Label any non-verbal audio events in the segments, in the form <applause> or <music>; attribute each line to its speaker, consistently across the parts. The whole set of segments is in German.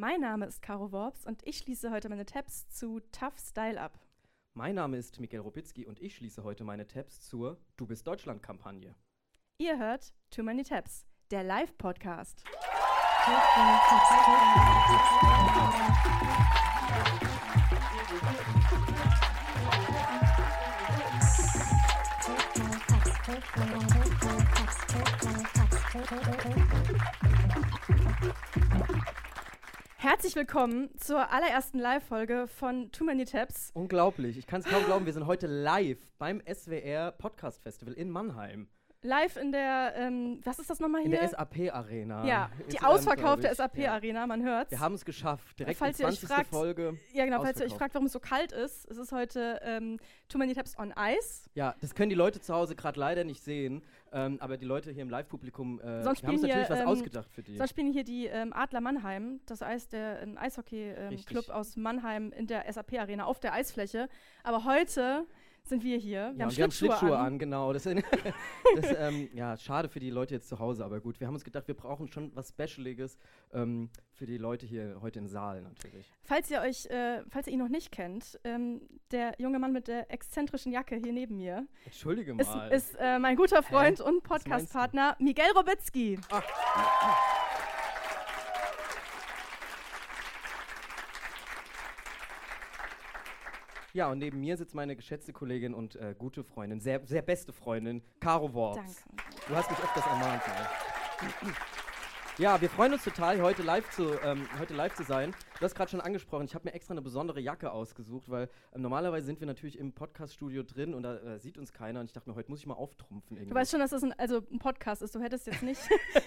Speaker 1: Mein Name ist Caro Worps und ich schließe heute meine Tabs zu Tough Style ab.
Speaker 2: Mein Name ist Miguel Robitzky und ich schließe heute meine Tabs zur Du bist Deutschland-Kampagne.
Speaker 1: Ihr hört Too Many Tabs, der Live-Podcast. Herzlich willkommen zur allerersten Live-Folge von Too Many Tabs.
Speaker 2: Unglaublich, ich kann es kaum glauben, wir sind heute live beim SWR Podcast Festival in Mannheim.
Speaker 1: Live in der, ähm, was ist das nochmal hier?
Speaker 2: In der SAP-Arena.
Speaker 1: Ja, die ausverkaufte. SAP-Arena, man hört's.
Speaker 2: Wir haben es geschafft, direkt
Speaker 1: Falls
Speaker 2: die
Speaker 1: ihr euch
Speaker 2: 20.
Speaker 1: fragt-
Speaker 2: Folge.
Speaker 1: ja, genau, falls ihr euch fragt, warum es so kalt ist, es ist heute ähm, Too Many Tabs on Ice.
Speaker 2: Ja, das können die Leute zu Hause gerade leider nicht sehen, ähm, aber die Leute hier im Live-Publikum, äh, haben
Speaker 1: spielen
Speaker 2: natürlich
Speaker 1: hier,
Speaker 2: was
Speaker 1: ähm,
Speaker 2: ausgedacht für die.
Speaker 1: Sonst spielen hier die ähm, Adler Mannheim, das Eis, der ähm, Eishockey-Club
Speaker 2: Richtig.
Speaker 1: aus Mannheim in der SAP-Arena auf der Eisfläche. Aber heute sind wir hier. Wir
Speaker 2: ja,
Speaker 1: haben
Speaker 2: und
Speaker 1: Schlittschuhe,
Speaker 2: Schlittschuhe
Speaker 1: an.
Speaker 2: an. genau. Das, ist- <laughs> das ähm, ja, schade für die Leute jetzt zu Hause, aber gut. Wir haben uns gedacht, wir brauchen schon was Specialiges ähm, für die Leute hier heute im Saal natürlich.
Speaker 1: Falls ihr euch, äh, falls ihr ihn noch nicht kennt, ähm, der junge Mann mit der exzentrischen Jacke hier neben mir
Speaker 2: Entschuldige
Speaker 1: ist,
Speaker 2: mal.
Speaker 1: ist äh, mein guter Freund und
Speaker 2: meinst du?
Speaker 1: Podcast-Partner Miguel Robitzky.
Speaker 2: Ja, und neben mir sitzt meine geschätzte Kollegin und äh, gute Freundin, sehr, sehr beste Freundin, Caro Worps.
Speaker 1: Danke.
Speaker 2: Du hast mich öfters ermahnt. Ne? Ja, wir freuen uns total, heute live zu, ähm, heute live zu sein. Du hast gerade schon angesprochen, ich habe mir extra eine besondere Jacke ausgesucht, weil ähm, normalerweise sind wir natürlich im Podcaststudio drin und da äh, sieht uns keiner. Und ich dachte mir, heute muss ich mal auftrumpfen. Irgendwie.
Speaker 1: Du weißt schon, dass das ein, also ein Podcast ist. Du hättest jetzt nicht.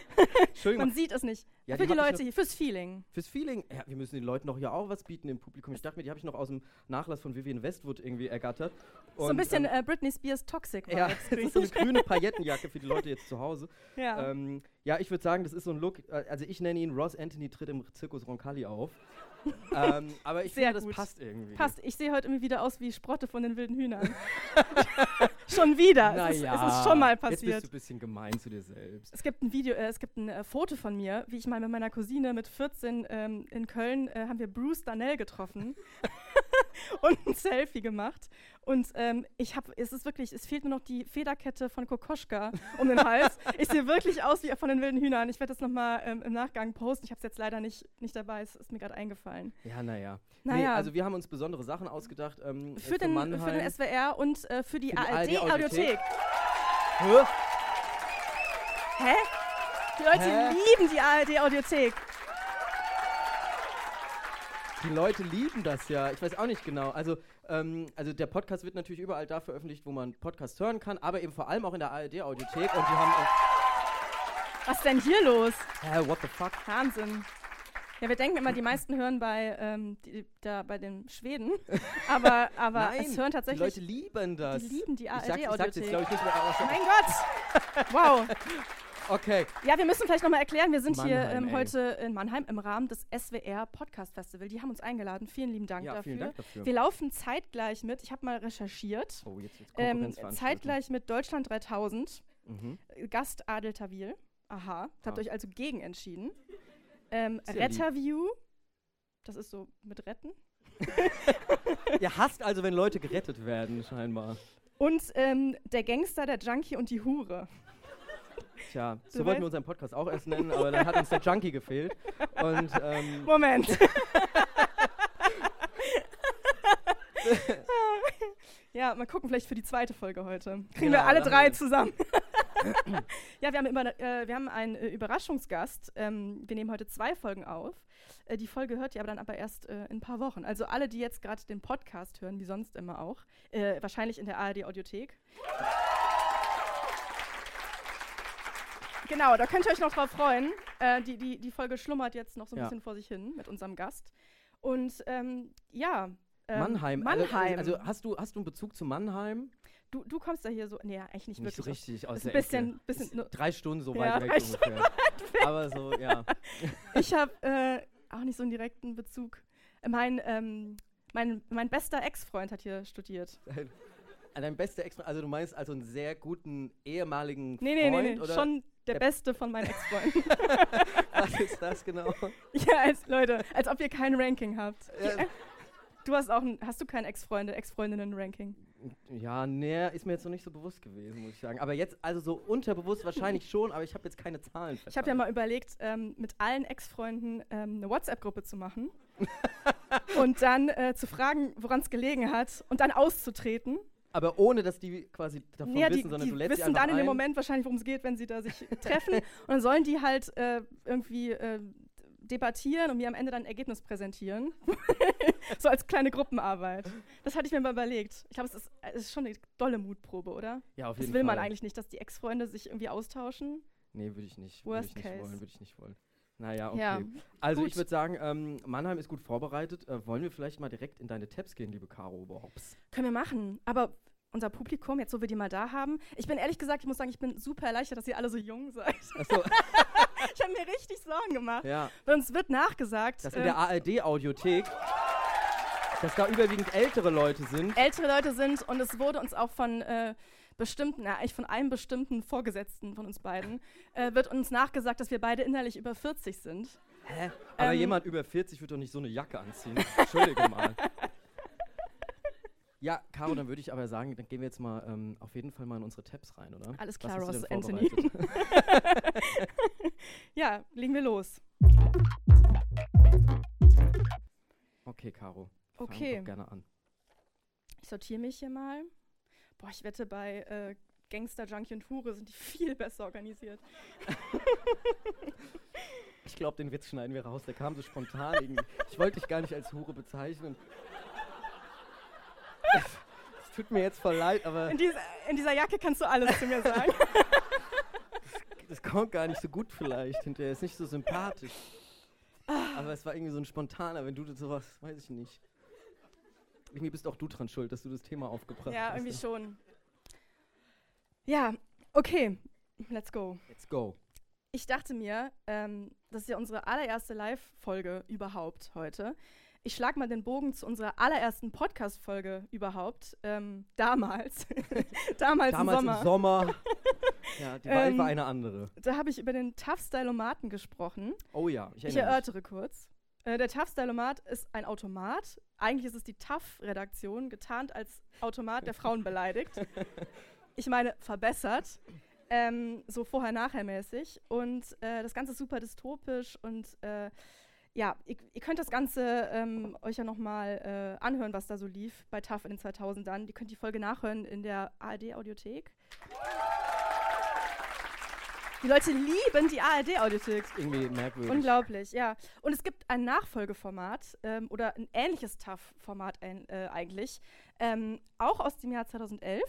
Speaker 1: <laughs>
Speaker 2: Entschuldigung,
Speaker 1: Man sieht es nicht.
Speaker 2: Ja,
Speaker 1: Für
Speaker 2: die
Speaker 1: die Leute hier, fürs Feeling.
Speaker 2: fürs Feeling, ja, wir müssen den Leuten doch ja auch was bieten im Publikum. Ich dachte mir, die habe ich noch aus dem Nachlass von Vivian Westwood irgendwie ergattert.
Speaker 1: so ein
Speaker 2: Und,
Speaker 1: bisschen
Speaker 2: ähm,
Speaker 1: äh, Britney Spears Toxic.
Speaker 2: ja, <laughs> das ist so eine grüne Paillettenjacke für die Leute jetzt zu Hause.
Speaker 1: ja.
Speaker 2: Ähm, ja, ich würde sagen, das ist so ein Look, äh, also ich nenne ihn Ross Anthony tritt im Zirkus Roncalli auf. <laughs> ähm, aber ich
Speaker 1: Sehr
Speaker 2: finde, das
Speaker 1: gut.
Speaker 2: passt irgendwie.
Speaker 1: Passt, ich sehe heute irgendwie wieder aus wie Sprotte von den wilden Hühnern. <laughs> schon wieder. es, ist,
Speaker 2: Naja,
Speaker 1: es ist schon mal
Speaker 2: Jetzt bist
Speaker 1: passiert.
Speaker 2: du ein bisschen gemein zu dir selbst.
Speaker 1: Es gibt ein Video, äh, es gibt ein äh, Foto von mir, wie ich mal mit meiner Cousine mit 14 ähm, in Köln äh, haben wir Bruce Darnell getroffen <laughs> und ein Selfie gemacht. Und ähm, ich habe, es ist wirklich, es fehlt nur noch die Federkette von Kokoschka um den Hals. Ich sehe wirklich aus wie von den wilden Hühnern. Ich werde das nochmal ähm, im Nachgang posten. Ich habe es jetzt leider nicht, nicht dabei, es ist mir gerade eingefallen.
Speaker 2: Ja, naja. Nee,
Speaker 1: Naja.
Speaker 2: also wir haben uns besondere Sachen ausgedacht. Ähm,
Speaker 1: Für den, für den SWR und äh, für die
Speaker 2: Für die ARD
Speaker 1: ARD-Audiothek.
Speaker 2: Hä?
Speaker 1: Hä? Die Leute
Speaker 2: Hä?
Speaker 1: lieben die ARD-Audiothek.
Speaker 2: Die Leute lieben das ja. Ich weiß auch nicht genau. Also, ähm, also der Podcast wird natürlich überall da veröffentlicht, wo man Podcast hören kann, aber eben vor allem auch in der ARD-Audiothek. Und die haben.
Speaker 1: Was ist denn hier los?
Speaker 2: Hä, what the fuck?
Speaker 1: Wahnsinn. Ja, wir denken immer, die meisten hören bei, ähm, die, da, bei den Schweden. <laughs> Aber, aber
Speaker 2: Nein,
Speaker 1: es hören
Speaker 2: die
Speaker 1: tatsächlich.
Speaker 2: Leute lieben das.
Speaker 1: die lieben die
Speaker 2: ich sag, ich sag's jetzt,
Speaker 1: ARD-Audiothek.
Speaker 2: glaube ich, nicht mehr.
Speaker 1: Mein Gott! Wow. <laughs>
Speaker 2: Okay.
Speaker 1: Ja, wir müssen vielleicht nochmal erklären, wir sind hier
Speaker 2: Mannheim,
Speaker 1: ähm,
Speaker 2: ey.
Speaker 1: heute in Mannheim im Rahmen des SWR Podcast Festival. Die haben uns eingeladen. Vielen lieben Dank
Speaker 2: Ja,
Speaker 1: dafür.
Speaker 2: vielen Dank dafür.
Speaker 1: Wir laufen zeitgleich mit, ich habe mal recherchiert,
Speaker 2: Oh, jetzt, jetzt
Speaker 1: ähm, zeitgleich mit Deutschland 3000.
Speaker 2: Mhm.
Speaker 1: Gast Adel Tawil. Aha. Habt
Speaker 2: Ah.
Speaker 1: euch also gegen entschieden. Ähm. Retterview. Das ist so mit Retten. <laughs>
Speaker 2: Ihr hasst also, wenn Leute gerettet werden, scheinbar.
Speaker 1: Und ähm, der Gangster, der Junkie und die Hure.
Speaker 2: Tja, so wollten wir unseren Podcast auch erst nennen, aber dann hat uns der Junkie gefehlt. Und ähm, <laughs>
Speaker 1: Moment. <laughs> ja, mal gucken, vielleicht für die zweite Folge heute. Kriegen wir
Speaker 2: Genau,
Speaker 1: alle
Speaker 2: da
Speaker 1: drei
Speaker 2: wir-
Speaker 1: zusammen. <laughs> ja, wir haben, über, äh, wir haben einen äh, Überraschungsgast. Ähm, wir nehmen heute zwei Folgen auf. Äh, die Folge hört ihr aber dann aber erst äh, in ein paar Wochen. Also alle, die jetzt gerade den Podcast hören, wie sonst immer auch, äh, wahrscheinlich in der ARD-Audiothek. Genau, da könnt ihr euch noch drauf freuen. Äh, die, die, die Folge schlummert jetzt noch so ein
Speaker 2: Ja.
Speaker 1: bisschen vor sich hin mit unserem Gast. Und ähm, ja. ähm,
Speaker 2: Mannheim. also-
Speaker 1: Mannheim.
Speaker 2: Also, hast, du, hast du einen Bezug zu Mannheim?
Speaker 1: du, du kommst da hier so. Nee, eigentlich nicht,
Speaker 2: Nicht so
Speaker 1: wirklich.
Speaker 2: richtig aus
Speaker 1: ist ein
Speaker 2: der
Speaker 1: bisschen-
Speaker 2: Ecke.
Speaker 1: bisschen nur-
Speaker 2: drei Stunden so
Speaker 1: Ja,
Speaker 2: weit weg ungefähr. <laughs> Aber so, ja. <laughs>
Speaker 1: Ich habe äh, auch nicht so einen direkten Bezug. Äh, Mein, ähm, mein, mein bester Ex-Freund hat hier studiert.
Speaker 2: Dein, dein bester Ex, also du meinst also einen sehr guten ehemaligen
Speaker 1: Nee, nee,
Speaker 2: Freund?
Speaker 1: nee, nee.
Speaker 2: Oder?
Speaker 1: Schon Der, beste von meinen Ex-Freunden. <laughs>
Speaker 2: Was ist das genau?
Speaker 1: ja, als, Leute, als ob ihr kein Ranking habt.
Speaker 2: Ja.
Speaker 1: Du hast auch ein, hast du kein Ex-Freunde, Ex-Freundinnen-Ranking?
Speaker 2: Ja, nee, ist mir jetzt noch nicht so bewusst gewesen, muss ich sagen. Aber jetzt, also so unterbewusst wahrscheinlich schon, aber ich habe jetzt keine Zahlen.
Speaker 1: Ich habe ja mal überlegt, ähm, mit allen Ex-Freunden ähm, eine WhatsApp-Gruppe zu machen <laughs> und dann äh, zu fragen, woran es gelegen hat und dann auszutreten.
Speaker 2: Aber ohne, dass die quasi davon
Speaker 1: Ja, die,
Speaker 2: wissen, sondern
Speaker 1: die
Speaker 2: du lädst
Speaker 1: wissen dann in dem. Moment wahrscheinlich, worum es geht, wenn sie da sich treffen. Und dann sollen die halt äh, irgendwie äh, debattieren und mir am Ende dann ein Ergebnis präsentieren. <laughs> so als kleine Gruppenarbeit. Das hatte ich mir mal überlegt. Ich glaube, es ist, es ist schon eine dolle Mutprobe, oder?
Speaker 2: Ja, auf
Speaker 1: Das
Speaker 2: jeden
Speaker 1: will
Speaker 2: Fall.
Speaker 1: man eigentlich nicht, dass die Ex-Freunde sich irgendwie austauschen.
Speaker 2: Nee, würde ich nicht. Würde
Speaker 1: Worst
Speaker 2: ich nicht
Speaker 1: case.
Speaker 2: wollen, würde ich nicht wollen. Naja, okay.
Speaker 1: Ja,
Speaker 2: also
Speaker 1: gut.
Speaker 2: ich würde sagen, ähm, Mannheim ist gut vorbereitet. Äh, wollen wir vielleicht mal direkt in deine Tabs gehen, liebe Caro Oberhops?
Speaker 1: Können wir machen. Aber unser Publikum, jetzt wo wir die mal da haben, ich bin ehrlich gesagt, ich muss sagen, ich bin super erleichtert, dass ihr alle so jung seid.
Speaker 2: Achso, <laughs>
Speaker 1: Ich habe mir richtig Sorgen gemacht.
Speaker 2: ja.
Speaker 1: Weil uns wird nachgesagt,
Speaker 2: Dass in
Speaker 1: ähm,
Speaker 2: der ARD-Audiothek, dass da überwiegend ältere Leute sind.
Speaker 1: ältere Leute sind und es wurde uns auch von äh, bestimmten, ja, eigentlich von einem bestimmten Vorgesetzten von uns beiden, äh, wird uns nachgesagt, dass wir beide innerlich über 40 sind.
Speaker 2: Hä? Aber
Speaker 1: Ähm,
Speaker 2: jemand über 40 wird doch nicht so eine Jacke anziehen. Entschuldige mal. <laughs> Ja, Caro, dann würde ich aber sagen, dann gehen wir jetzt mal ähm, auf jeden Fall mal in unsere Tabs rein, oder?
Speaker 1: Alles klar, Ross Anthony. <laughs> Ja, legen wir los.
Speaker 2: Okay, Caro. Fang
Speaker 1: Okay.
Speaker 2: Doch gerne an.
Speaker 1: Ich sortiere mich hier mal. Boah, ich wette, bei äh, Gangster, Junkie und Hure sind die <laughs> viel besser organisiert. <laughs>
Speaker 2: Ich glaube, den Witz schneiden wir raus. Der kam so spontan irgendwie. Ich wollte dich gar nicht als Hure bezeichnen. Es tut mir jetzt voll leid, aber
Speaker 1: In, dieser- in dieser Jacke kannst du alles zu mir sagen. <laughs>
Speaker 2: das kommt gar nicht so gut vielleicht hinterher. Ist nicht so sympathisch. Aber es war irgendwie so ein spontaner, wenn du das sowas, weiß ich nicht. Irgendwie bist auch du dran schuld, dass du das Thema aufgebracht
Speaker 1: ja,
Speaker 2: hast.
Speaker 1: irgendwie schon. Ja, okay. Let's go.
Speaker 2: Let's go.
Speaker 1: Ich dachte mir, ähm, das ist ja unsere allererste Live-Folge überhaupt heute. Ich schlage mal den Bogen zu unserer allerersten Podcast-Folge überhaupt. Ähm, damals. <laughs> damals,
Speaker 2: Damals
Speaker 1: im Sommer.
Speaker 2: im Sommer. <laughs> ja, die Wahl
Speaker 1: Ähm,
Speaker 2: war eine andere.
Speaker 1: Da habe ich über den Tough Stylomaten gesprochen.
Speaker 2: Oh ja, ich
Speaker 1: Ich
Speaker 2: erinnere mich.
Speaker 1: erörtere kurz. Äh, der Tough Stylomat ist ein Automat. Eigentlich ist es die Tough-Redaktion, getarnt als Automat, der Frauen beleidigt. <laughs> Ich meine, verbessert. Ähm, so vorher-nachher-mäßig. Und äh, das Ganze ist super dystopisch und äh, ja, ihr, ihr könnt das Ganze ähm, euch ja nochmal äh, anhören, was da so lief bei TAF in den 2000ern. Ihr könnt die Folge nachhören in der ARD-Audiothek. Die Leute lieben die ARD-Audiothek.
Speaker 2: Irgendwie merkwürdig.
Speaker 1: Unglaublich, ja. Und es gibt ein Nachfolgeformat ähm, oder ein ähnliches TAF-Format ein, äh, eigentlich, ähm, auch aus dem Jahr 2011,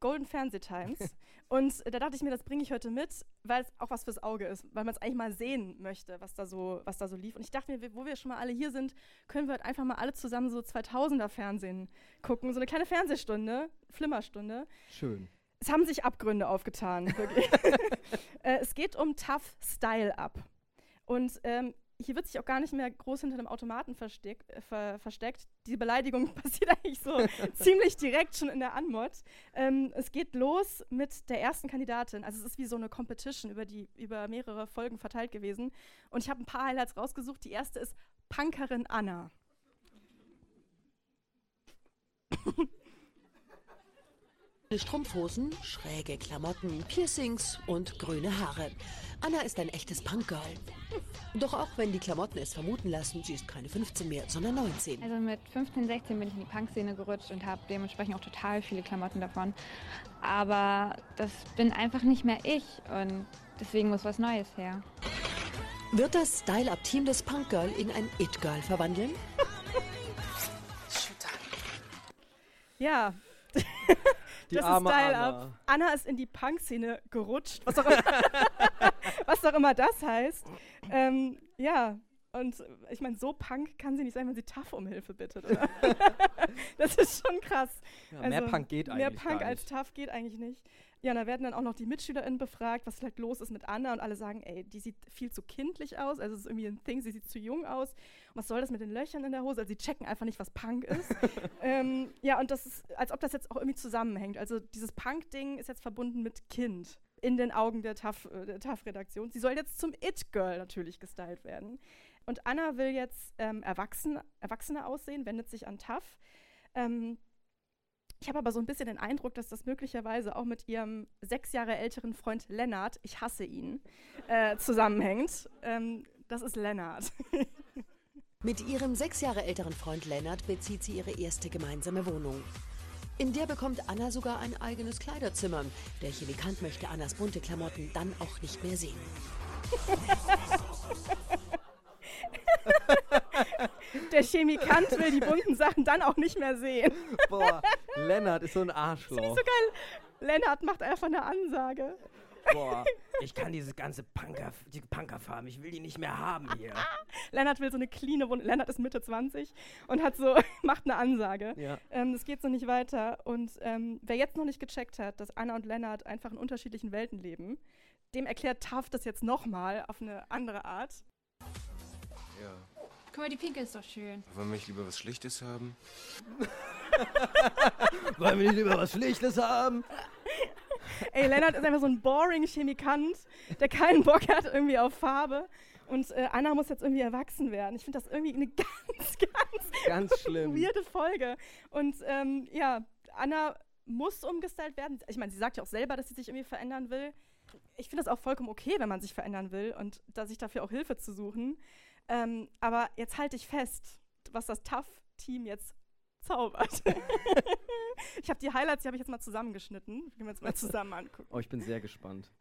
Speaker 1: Golden Fernseh Times. <laughs> Und äh, da dachte ich mir, das bringe ich heute mit, weil es auch was fürs Auge ist, weil man es eigentlich mal sehen möchte, was da so, was da so lief. Und ich dachte mir, wo wir schon mal alle hier sind, können wir halt einfach mal alle zusammen so 2000er Fernsehen gucken, so eine kleine Fernsehstunde, Flimmerstunde.
Speaker 2: Schön.
Speaker 1: Es haben sich Abgründe aufgetan, <laughs> äh, es geht um Tough Style Up. Und ähm, hier wird sich auch gar nicht mehr groß hinter einem Automaten versteck, äh, ver versteckt. Die Beleidigung <laughs> passiert eigentlich so <laughs> ziemlich direkt schon in der Anmod. Ähm, es geht los mit der ersten Kandidatin. Also es ist wie so eine Competition über, die, über mehrere Folgen verteilt gewesen. Und ich habe ein paar Highlights rausgesucht. Die erste ist Punkerin Anna.
Speaker 3: Strumpfhosen, schräge Klamotten, Piercings und grüne Haare. Anna ist ein echtes Punkgirl. Doch auch wenn die Klamotten es vermuten lassen, sie ist keine 15 mehr, sondern 19.
Speaker 4: Also mit 15, 16 bin ich in die Punkszene gerutscht und habe dementsprechend auch total viele Klamotten davon. Aber das bin einfach nicht mehr ich und deswegen muss was Neues her.
Speaker 3: Wird das Style-Up-Team des Punkgirl in ein It-Girl verwandeln? <laughs>
Speaker 1: Ja, <laughs>
Speaker 2: Die
Speaker 1: das
Speaker 2: arme
Speaker 1: ist Style
Speaker 2: Anna.
Speaker 1: Up. Anna ist in die Punk-Szene gerutscht, was auch immer, <laughs> was auch immer das heißt. Ähm, ja, und ich meine, so Punk kann sie nicht sein, wenn sie tough um Hilfe bittet, oder? <laughs> das ist schon krass.
Speaker 2: Ja, mehr
Speaker 1: Also,
Speaker 2: Punk geht eigentlich
Speaker 1: Mehr Punk als
Speaker 2: nicht.
Speaker 1: tough geht eigentlich nicht. Ja, und da werden dann auch noch die MitschülerInnen befragt, was vielleicht los ist mit Anna und alle sagen, ey, die sieht viel zu kindlich aus, also es ist irgendwie ein Thing, sie sieht zu jung aus. Was soll das mit den Löchern in der Hose? Also sie checken einfach nicht, was Punk ist. <laughs> ähm, ja, und das ist, als ob das jetzt auch irgendwie zusammenhängt. Also dieses Punk-Ding ist jetzt verbunden mit Kind. in den Augen der TAF-Redaktion. Äh, Sie soll jetzt zum It-Girl natürlich gestylt werden. Und Anna will jetzt ähm, erwachsen, Erwachsene aussehen, wendet sich an TAF. Ähm, ich habe aber so ein bisschen den Eindruck, dass das möglicherweise auch mit ihrem sechs Jahre älteren Freund Lennart, ich hasse ihn, äh, zusammenhängt. Ähm, das ist Lennart. <laughs>
Speaker 3: mit ihrem sechs Jahre älteren Freund Lennart bezieht sie ihre erste gemeinsame Wohnung. In der bekommt Anna sogar ein eigenes Kleiderzimmer. Der Chemikant möchte Annas bunte Klamotten dann auch nicht mehr sehen. <laughs>
Speaker 1: Der Chemikant will die bunten Sachen dann auch nicht mehr sehen. <laughs>
Speaker 2: Boah, Lennart ist so ein Arschloch. Das ist
Speaker 1: so geil. Lennart macht einfach eine Ansage.
Speaker 2: Boah, ich kann diese ganze Punker, die Punkerfarm, ich will die nicht mehr haben hier. <laughs>
Speaker 1: Lennart will so eine cleane Wohnung. Lennart ist Mitte 20 und hat so, <laughs> macht eine Ansage. Ja. Ähm, das geht so nicht weiter. Und ähm, wer jetzt noch nicht gecheckt hat, dass Anna und Lennart einfach in unterschiedlichen Welten leben, dem erklärt Taft das jetzt nochmal auf eine andere Art.
Speaker 5: Ja.
Speaker 4: Guck mal, die Pinke ist doch schön.
Speaker 5: Wollen wir nicht lieber was Schlichtes haben? <laughs>
Speaker 2: Wollen wir nicht lieber was Schlichtes haben? <laughs>
Speaker 1: Ey, Lennart ist einfach so ein boring Chemikant, der keinen Bock hat irgendwie auf Farbe. Und äh, Anna muss jetzt irgendwie erwachsen werden. Ich finde das irgendwie eine <laughs> ganz, ganz,
Speaker 2: ganz schlimm.
Speaker 1: weirde Folge. Und ähm, ja, Anna muss umgestylt werden. Ich meine, sie sagt ja auch selber, dass sie sich irgendwie verändern will. Ich finde das auch vollkommen okay, wenn man sich verändern will und da sich dafür auch Hilfe zu suchen. Ähm, aber jetzt halte ich fest, was das Tough-Team jetzt zaubert. <laughs> ich habe die Highlights, die habe ich jetzt mal zusammengeschnitten. Die wir uns mal zusammen angucken.
Speaker 2: Oh, ich bin sehr gespannt.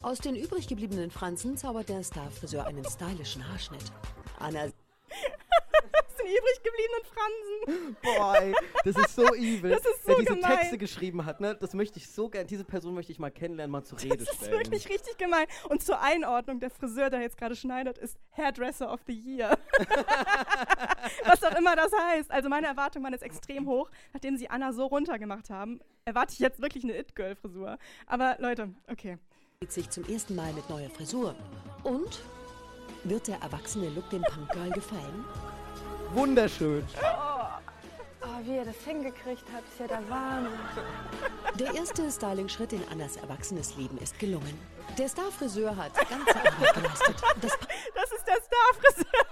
Speaker 3: Aus den übrig gebliebenen Franzen zaubert der Starfriseur einen stylischen Haarschnitt. Anna <laughs>
Speaker 1: übrig gebliebenen Fransen.
Speaker 2: Boah, ey, das ist so <laughs> evil.
Speaker 1: Das ist so
Speaker 2: Wer diese
Speaker 1: gemein.
Speaker 2: Texte geschrieben hat, ne, das möchte ich so gerne, diese Person möchte ich mal kennenlernen, mal zur Rede
Speaker 1: stellen.
Speaker 2: Das
Speaker 1: ist wirklich richtig gemein. Und zur Einordnung, der Friseur, der jetzt gerade schneidet, ist Hairdresser of the Year. <laughs> Was auch immer das heißt. Also meine Erwartungen waren jetzt extrem hoch. Nachdem sie Anna so runtergemacht haben, erwarte ich jetzt wirklich eine It-Girl-Frisur. Aber Leute, okay.
Speaker 3: Sich zum ersten Mal mit neuer Frisur. Und wird der erwachsene Look dem Punkgirl gefallen?
Speaker 2: Wunderschön.
Speaker 4: Oh. oh, wie er das hingekriegt hat, ist ja der Wahnsinn.
Speaker 3: Der erste Styling-Schritt in Annas erwachsenes Leben ist gelungen. Der Starfriseur hat ganze Arbeit geleistet.
Speaker 1: Das, das ist der Starfriseur.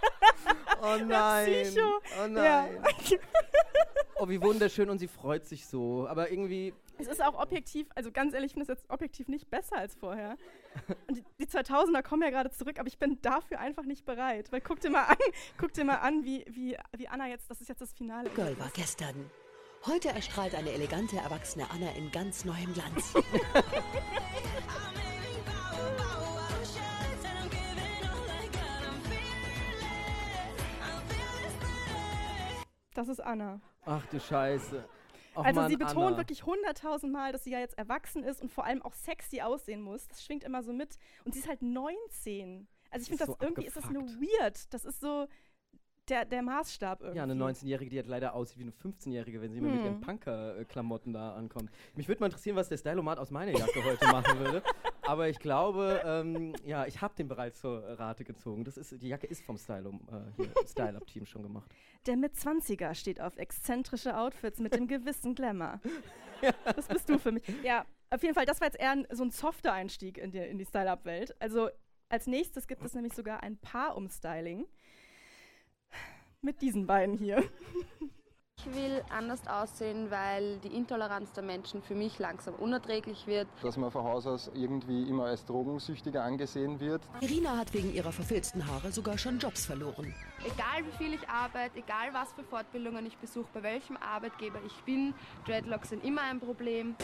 Speaker 2: Oh nein. Oh nein. Ja. Oh, wie wunderschön und sie freut sich so. Aber irgendwie
Speaker 1: es ist auch objektiv, also ganz ehrlich, ich finde es jetzt objektiv nicht besser als vorher. Und die, die 2000er kommen ja gerade zurück, aber ich bin dafür einfach nicht bereit. Weil guck dir mal an, guck dir mal an, wie, wie, wie Anna jetzt, das ist jetzt das Finale.
Speaker 3: Girl war gestern. Heute erstrahlt eine elegante, erwachsene Anna in ganz neuem Glanz. <laughs>
Speaker 1: Das ist Anna.
Speaker 2: Ach du Scheiße.
Speaker 1: Also Mann, sie betont Anna. wirklich hunderttausend Mal, dass sie ja jetzt erwachsen ist und vor allem auch sexy aussehen muss. Das schwingt immer so mit. Und sie ist halt 19. Also ich finde das, so irgendwie abgefuckt. ist das nur weird. Das ist so der, der Maßstab irgendwie.
Speaker 2: Ja, eine 19-Jährige, die halt leider aussieht wie eine 15-Jährige, wenn sie hm. mit ihren Punker-Klamotten da ankommt. Mich würde mal interessieren, was der Stylomat aus meiner Jacke heute machen würde. Aber ich glaube, ähm, ja, ich habe den bereits zur Rate gezogen. Das ist, die Jacke ist vom äh, <laughs> Style-Up-Team schon gemacht.
Speaker 1: Der Mit-20er steht auf exzentrische Outfits mit dem <laughs> gewissen Glamour. ja. Das bist du für mich. Ja, auf jeden Fall, das war jetzt eher ein, so ein softer Einstieg in die, in die Style-Up-Welt. Also als nächstes gibt es nämlich sogar ein Paar-Umstyling mit diesen beiden hier.
Speaker 6: Ich will anders aussehen, weil die Intoleranz der Menschen für mich langsam unerträglich wird.
Speaker 7: Dass man von Haus aus irgendwie immer als Drogensüchtiger angesehen wird.
Speaker 3: Irina hat wegen ihrer verfilzten Haare sogar schon Jobs verloren.
Speaker 6: Egal wie viel ich arbeite, egal was für Fortbildungen ich besuche, bei welchem Arbeitgeber ich bin, Dreadlocks sind immer ein Problem.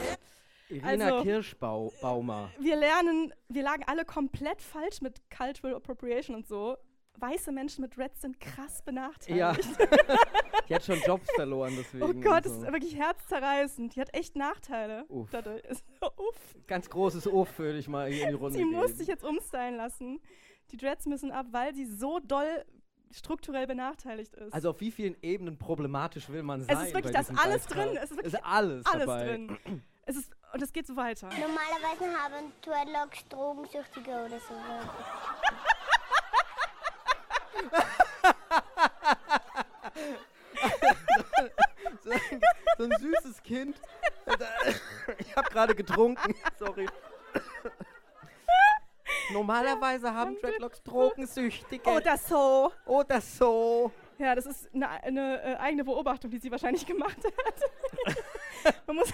Speaker 2: Irina also, Kirschbaumer.
Speaker 1: Wir lernen, wir lagen alle komplett falsch mit Cultural Appropriation und so weiße Menschen mit Reds sind krass benachteiligt. Ja. <laughs>
Speaker 2: die hat schon Jobs verloren deswegen.
Speaker 1: Oh Gott, das so. ist wirklich herzzerreißend. Die hat echt Nachteile.
Speaker 2: Uff. <laughs> Uff. Ganz großes Uff würde ich mal hier in die Runde
Speaker 1: Sie
Speaker 2: geben.
Speaker 1: muss sich jetzt umstylen lassen. Die Dreads müssen ab, weil sie so doll strukturell benachteiligt ist.
Speaker 2: Also auf wie vielen Ebenen problematisch will man sein?
Speaker 1: Es ist wirklich, da ist alles drin. Es ist wirklich
Speaker 2: ist alles,
Speaker 1: alles
Speaker 2: dabei.
Speaker 1: drin. Es ist, und es geht so weiter.
Speaker 8: Normalerweise haben Dreadlocks Drogensüchtige oder so. <laughs>
Speaker 2: so, ein, so ein süßes Kind. Ich habe gerade getrunken. Sorry. Normalerweise haben Dreadlocks Drogensüchtige.
Speaker 1: Oder so.
Speaker 2: Oder so.
Speaker 1: Ja, das ist eine, eine äh, eigene Beobachtung, die sie wahrscheinlich gemacht hat. <laughs> man, muss,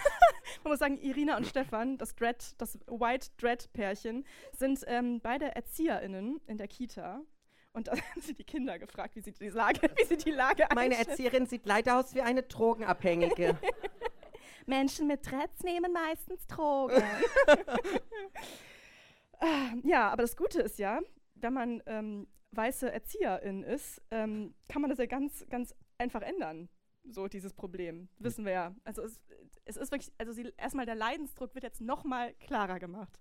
Speaker 1: man muss sagen, Irina und Stefan, das Dread, das White Dread-Pärchen, sind ähm, beide ErzieherInnen in der Kita. Und da <laughs> haben sie die Kinder gefragt, wie sie die Lage, wie sie die Lage
Speaker 2: Meine. Erzieherin sieht leider aus wie eine Drogenabhängige. <laughs>
Speaker 1: Menschen mit Dreads nehmen meistens Drogen. <laughs> Ah, ja, aber das Gute ist ja, wenn man ähm, weiße Erzieherin ist, ähm, kann man das ja ganz, ganz einfach ändern. So dieses Problem. Wissen wir ja. Also es, es ist wirklich, also sie, erstmal der Leidensdruck wird jetzt noch mal klarer gemacht.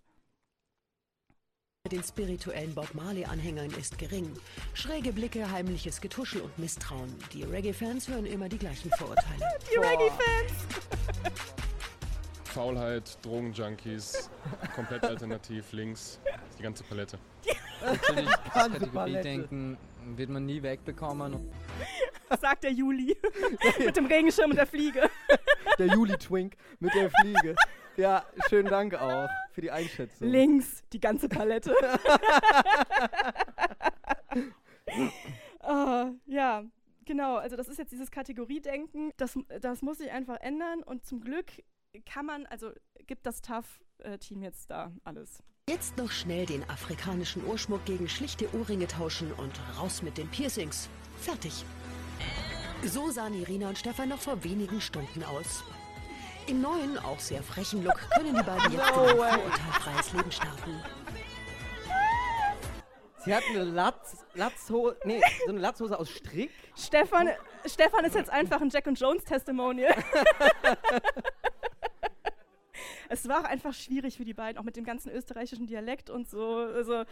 Speaker 3: Den spirituellen Bob Marley-Anhängern ist gering. Schräge Blicke, heimliches Getuschel und Misstrauen. Die Reggae-Fans hören immer die gleichen Vorurteile. <laughs>
Speaker 1: Die Reggae-Fans! <laughs>
Speaker 9: Faulheit, Drogenjunkies, komplett alternativ, links, die ganze Palette.
Speaker 10: Natürlich, das Kategorie denken wird man nie wegbekommen. <laughs>
Speaker 1: Sagt der Juli. mit dem Regenschirm und der Fliege.
Speaker 2: Der Juli-Twink mit der Fliege. Ja, schönen Dank auch für die Einschätzung.
Speaker 1: Links, die ganze Palette. <laughs> Ah, ja, genau. Also das ist jetzt dieses Kategoriedenken. Das, das muss sich einfach ändern. Und zum Glück kann man, also gibt das TAF-Team jetzt da alles.
Speaker 3: Jetzt noch schnell den afrikanischen Ohrschmuck gegen schlichte Ohrringe tauschen und raus mit den Piercings. Fertig. So sahen Irina und Stefan noch vor wenigen Stunden aus. Im neuen, auch sehr frechen Look können die beiden jetzt in ein vorurteilfreies Leben starten.
Speaker 2: Sie hat eine Latz, Latzhose, nee, so eine Latzhose aus Strick.
Speaker 1: Stefan, Stefan ist jetzt einfach ein Jack and Jones Testimonial. <laughs> es war auch einfach schwierig für die beiden, auch mit dem ganzen österreichischen Dialekt und so. Also,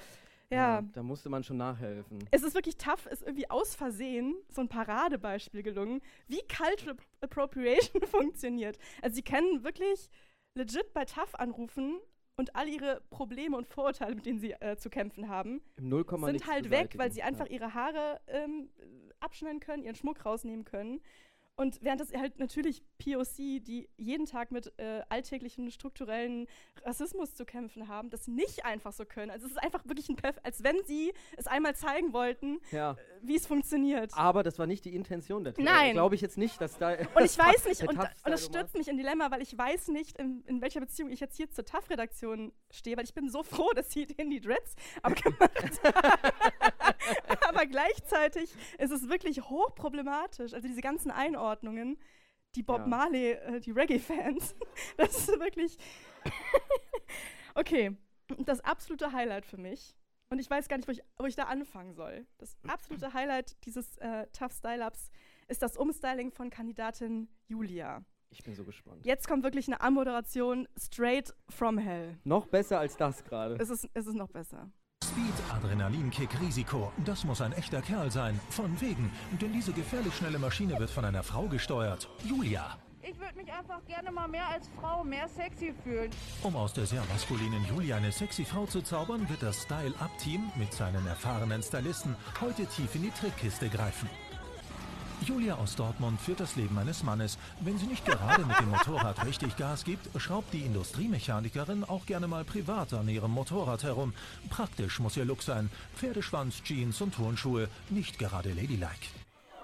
Speaker 1: ja.
Speaker 2: Da musste man schon nachhelfen.
Speaker 1: Es ist wirklich tough, ist irgendwie aus Versehen so ein Paradebeispiel gelungen, wie Cultural Appropriation <laughs> funktioniert. Also sie können wirklich legit bei TAF anrufen und all ihre Probleme und Vorurteile, mit denen sie äh, zu kämpfen haben, sind halt weg, weil sie einfach ihre Haare ähm, abschneiden können, ihren Schmuck rausnehmen können. Und während das halt natürlich POC, die jeden Tag mit äh, alltäglichen strukturellen Rassismus zu kämpfen haben, das nicht einfach so können. Also es ist einfach wirklich ein Perf als wenn sie es einmal zeigen wollten,
Speaker 2: Ja.
Speaker 1: äh, wie es funktioniert.
Speaker 2: Aber das war nicht die Intention der Tür.
Speaker 1: Nein.
Speaker 2: Glaube ich jetzt nicht, dass da.
Speaker 1: Und ich <laughs> weiß nicht, und, und das stürzt mich in Dilemma, weil ich weiß nicht, in, in welcher Beziehung ich jetzt hier zur TAF-Redaktion stehe, weil ich bin so froh, dass sie <laughs> denen die Dreads abgemacht <laughs> haben. <laughs> Aber gleichzeitig ist es wirklich hochproblematisch. Also diese ganzen Einordnungen, die Bob
Speaker 2: Ja.
Speaker 1: Marley, äh, die Reggae-Fans, <laughs> das ist wirklich... <laughs> okay, das absolute Highlight für mich. Und ich weiß gar nicht, wo ich, wo ich da anfangen soll. Das absolute Highlight dieses äh, Tough Style-Ups ist das Umstyling von Kandidatin Julia.
Speaker 2: Ich bin so gespannt.
Speaker 1: Jetzt kommt wirklich eine Anmoderation straight from hell.
Speaker 2: Noch besser als das gerade.
Speaker 1: Es ist, es ist noch besser.
Speaker 11: Speed, Adrenalinkick, Risiko. Das muss ein echter Kerl sein. Von wegen. Denn diese gefährlich schnelle Maschine wird von einer Frau gesteuert. Julia.
Speaker 12: Ich würde mich einfach gerne mal mehr als Frau, mehr sexy fühlen.
Speaker 11: Um aus der sehr maskulinen Julia eine sexy Frau zu zaubern, wird das Style-Up-Team mit seinen erfahrenen Stylisten heute tief in die Trickkiste greifen. Julia aus Dortmund führt das Leben eines Mannes. Wenn sie nicht gerade mit dem Motorrad richtig Gas gibt, schraubt die Industriemechanikerin auch gerne mal privat an ihrem Motorrad herum. Praktisch muss ihr Look sein. Pferdeschwanz, Jeans und Turnschuhe. Nicht gerade ladylike.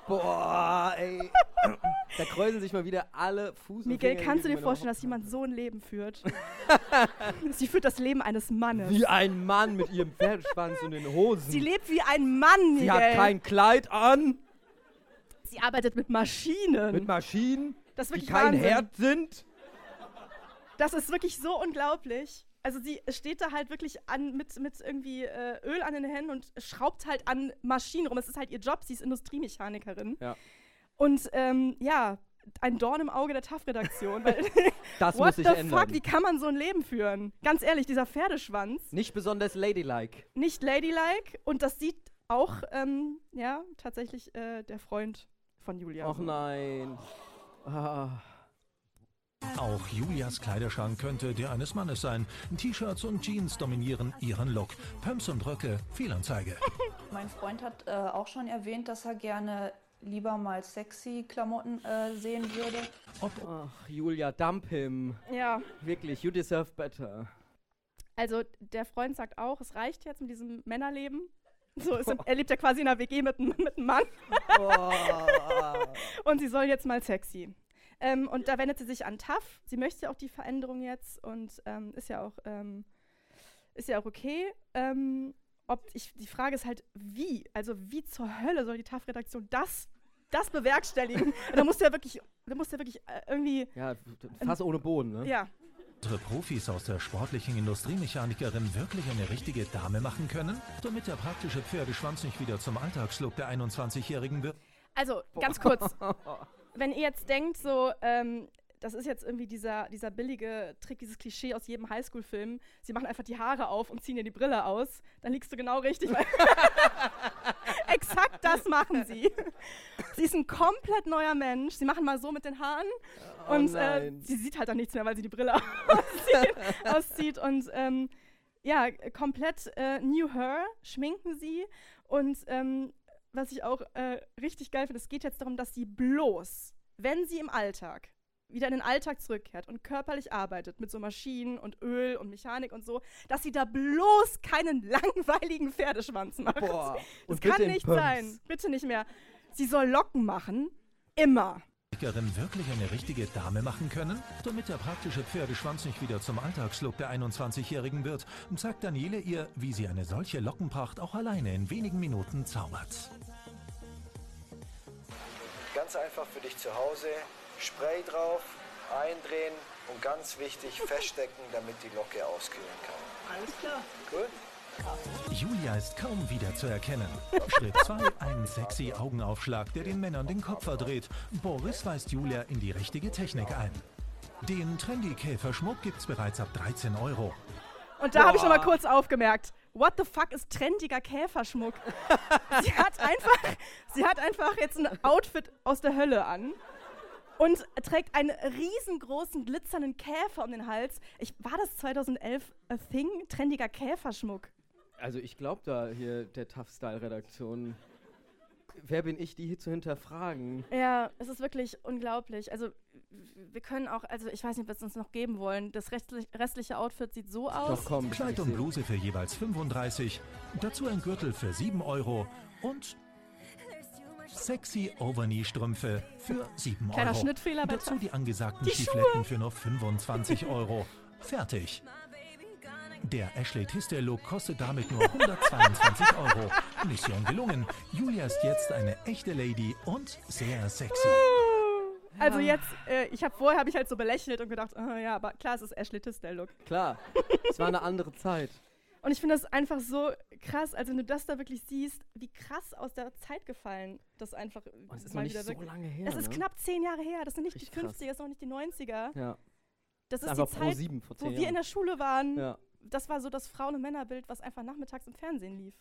Speaker 2: Boah, ey. <coughs> da kräuseln sich mal wieder alle Fuß.
Speaker 1: Miguel, kannst du dir vorstellen, dass jemand so ein Leben führt? <laughs> Sie führt das Leben eines Mannes.
Speaker 2: Wie ein Mann mit ihrem Pferdeschwanz und den Hosen.
Speaker 1: Sie lebt wie ein Mann, Miguel.
Speaker 2: Sie hat kein Kleid an,
Speaker 1: Sie arbeitet mit Maschinen.
Speaker 2: mit Maschinen,
Speaker 1: das ist
Speaker 2: die
Speaker 1: wirklich
Speaker 2: kein
Speaker 1: Wahnsinn.
Speaker 2: Herd sind.
Speaker 1: Das ist wirklich so unglaublich. Also sie steht da halt wirklich an, mit, mit irgendwie äh, Öl an den Händen und schraubt halt an Maschinen rum. Es ist halt ihr Job, sie ist Industriemechanikerin.
Speaker 2: Ja.
Speaker 1: Und ähm, ja, ein Dorn im Auge der TAF-Redaktion. <laughs>
Speaker 2: Das <laughs>
Speaker 1: What
Speaker 2: muss sich
Speaker 1: the
Speaker 2: ändern.
Speaker 1: fuck, wie kann man so ein Leben führen? Ganz ehrlich, dieser Pferdeschwanz,
Speaker 2: Nicht besonders ladylike.
Speaker 1: nicht ladylike und das sieht auch, ähm, ja, tatsächlich äh, der Freund von Julia. So.
Speaker 2: nein. Ah.
Speaker 11: Auch Julias Kleiderschrank könnte der eines Mannes sein. T-Shirts und Jeans dominieren ihren Look. Pumps und Röcke, Fehlanzeige. <laughs>
Speaker 12: Mein Freund hat äh, auch schon erwähnt, dass er gerne lieber mal sexy Klamotten äh, sehen würde.
Speaker 2: Ach, Julia, dump him.
Speaker 1: Ja,
Speaker 2: Wirklich, you deserve better.
Speaker 1: Also der Freund sagt auch, es reicht jetzt mit diesem Männerleben. So, ist, er lebt ja quasi in einer WG mit, einem- mit einem Mann. <laughs> und sie soll jetzt mal sexy. Ähm, und da wendet sie sich an TAF. Sie möchte ja auch die Veränderung jetzt und ähm, ist ja auch ähm, ist ja auch okay. Ähm, ob ich, die Frage ist halt, wie? Also wie zur Hölle soll die TAF-Redaktion das, das bewerkstelligen? <laughs> da musst du ja wirklich, da musst du ja wirklich äh, irgendwie.
Speaker 2: Ja, Fass ohne Boden, ne?
Speaker 1: Ja.
Speaker 11: Unsere Profis aus der sportlichen Industriemechanikerin wirklich eine richtige Dame machen können? Damit der praktische Pferdeschwanz nicht wieder zum Alltagslook der 21-Jährigen wird?
Speaker 1: Also, ganz kurz. Wenn ihr jetzt denkt, so, ähm, das ist jetzt irgendwie dieser, dieser billige Trick, dieses Klischee aus jedem Highschool-Film, sie machen einfach die Haare auf und ziehen ihr die Brille aus, dann liegst du genau richtig. <laughs> Exakt das machen sie. sie ist ein komplett neuer Mensch. Sie machen mal so mit den Haaren
Speaker 2: Oh
Speaker 1: und äh, sie sieht halt dann nichts mehr, weil sie die Brille <laughs> auszieht, auszieht. Und ähm, ja, komplett äh, New Her schminken sie. Und ähm, was ich auch äh, richtig geil finde, es geht jetzt darum, dass sie bloß, wenn sie im Alltag wieder in den Alltag zurückkehrt und körperlich arbeitet mit so Maschinen und Öl und Mechanik und so, dass sie da bloß keinen <laughs> langweiligen Pferdeschwanz macht.
Speaker 2: Boah,
Speaker 1: Das kann nicht
Speaker 2: Pumps.
Speaker 1: sein. Bitte nicht mehr. Sie soll Locken machen. Immer.
Speaker 11: Wirklich eine richtige Dame machen können? Damit der praktische Pferdeschwanz nicht wieder zum Alltagslook der 21-Jährigen wird, zeigt Daniele ihr, wie sie eine solche Lockenpracht auch alleine in wenigen Minuten zaubert.
Speaker 13: Ganz einfach für dich zu Hause. Spray drauf, eindrehen und ganz wichtig feststecken, damit die Locke auskühlen kann.
Speaker 1: Alles klar.
Speaker 13: Gut?
Speaker 11: Julia ist kaum wiederzuerkennen. Schritt 2, ein sexy Augenaufschlag, der den Männern den Kopf verdreht. Boris weist Julia in die richtige Technik ein. Den trendy Käferschmuck gibt's bereits ab 13 Euro.
Speaker 1: Und da habe ich schon mal kurz aufgemerkt. What the fuck ist trendiger Käferschmuck? <laughs> sie, hat einfach, sie hat einfach jetzt ein Outfit aus der Hölle an und trägt einen riesengroßen glitzernden Käfer um den Hals. Ich, war das 2011 a thing? Trendiger Käferschmuck.
Speaker 2: Also ich glaube da hier der Tough Style Redaktion. Wer bin ich, die hier zu hinterfragen?
Speaker 1: Ja, es ist wirklich unglaublich. Also wir können auch, also ich weiß nicht, was sie uns noch geben wollen. Das restlich, restliche Outfit sieht so aus.
Speaker 11: Kleid und Bluse für jeweils 35, dazu ein Gürtel für 7 Euro und sexy Overknee-Strümpfe für 7
Speaker 1: Kleiner
Speaker 11: Euro.
Speaker 1: Schnittfehler bei
Speaker 11: Dazu die angesagten
Speaker 1: Die
Speaker 11: Schiefletten für nur 25 Euro. Fertig. Der Ashley Tisdale-Look kostet damit nur 122 Euro. Mission gelungen. Julia ist jetzt eine echte Lady und sehr sexy.
Speaker 1: Also jetzt, äh, ich habe vorher habe ich halt so belächelt und gedacht, ah, ja, aber klar, es ist Ashley Tisdale Look.
Speaker 2: Klar, es war eine andere Zeit.
Speaker 1: Und ich finde das einfach so krass, also wenn du das da wirklich siehst, wie krass aus der Zeit gefallen das einfach
Speaker 2: es ist
Speaker 1: mal
Speaker 2: noch nicht
Speaker 1: wieder
Speaker 2: so
Speaker 1: wirklich-
Speaker 2: lange her,
Speaker 1: Es ist
Speaker 2: ne?
Speaker 1: knapp zehn Jahre her, das sind nicht
Speaker 2: Richtig
Speaker 1: die
Speaker 2: krass.
Speaker 1: 50er, das sind auch nicht die 90er.
Speaker 2: Ja.
Speaker 1: Das
Speaker 2: Ist
Speaker 1: die
Speaker 2: einfach
Speaker 1: Zeit,
Speaker 2: Pro7 vor
Speaker 1: wo
Speaker 2: zehn
Speaker 1: wir in
Speaker 2: Jahren.
Speaker 1: der Schule waren.
Speaker 2: Ja.
Speaker 1: Das war so das Frauen- und Männerbild, was einfach nachmittags im Fernsehen lief.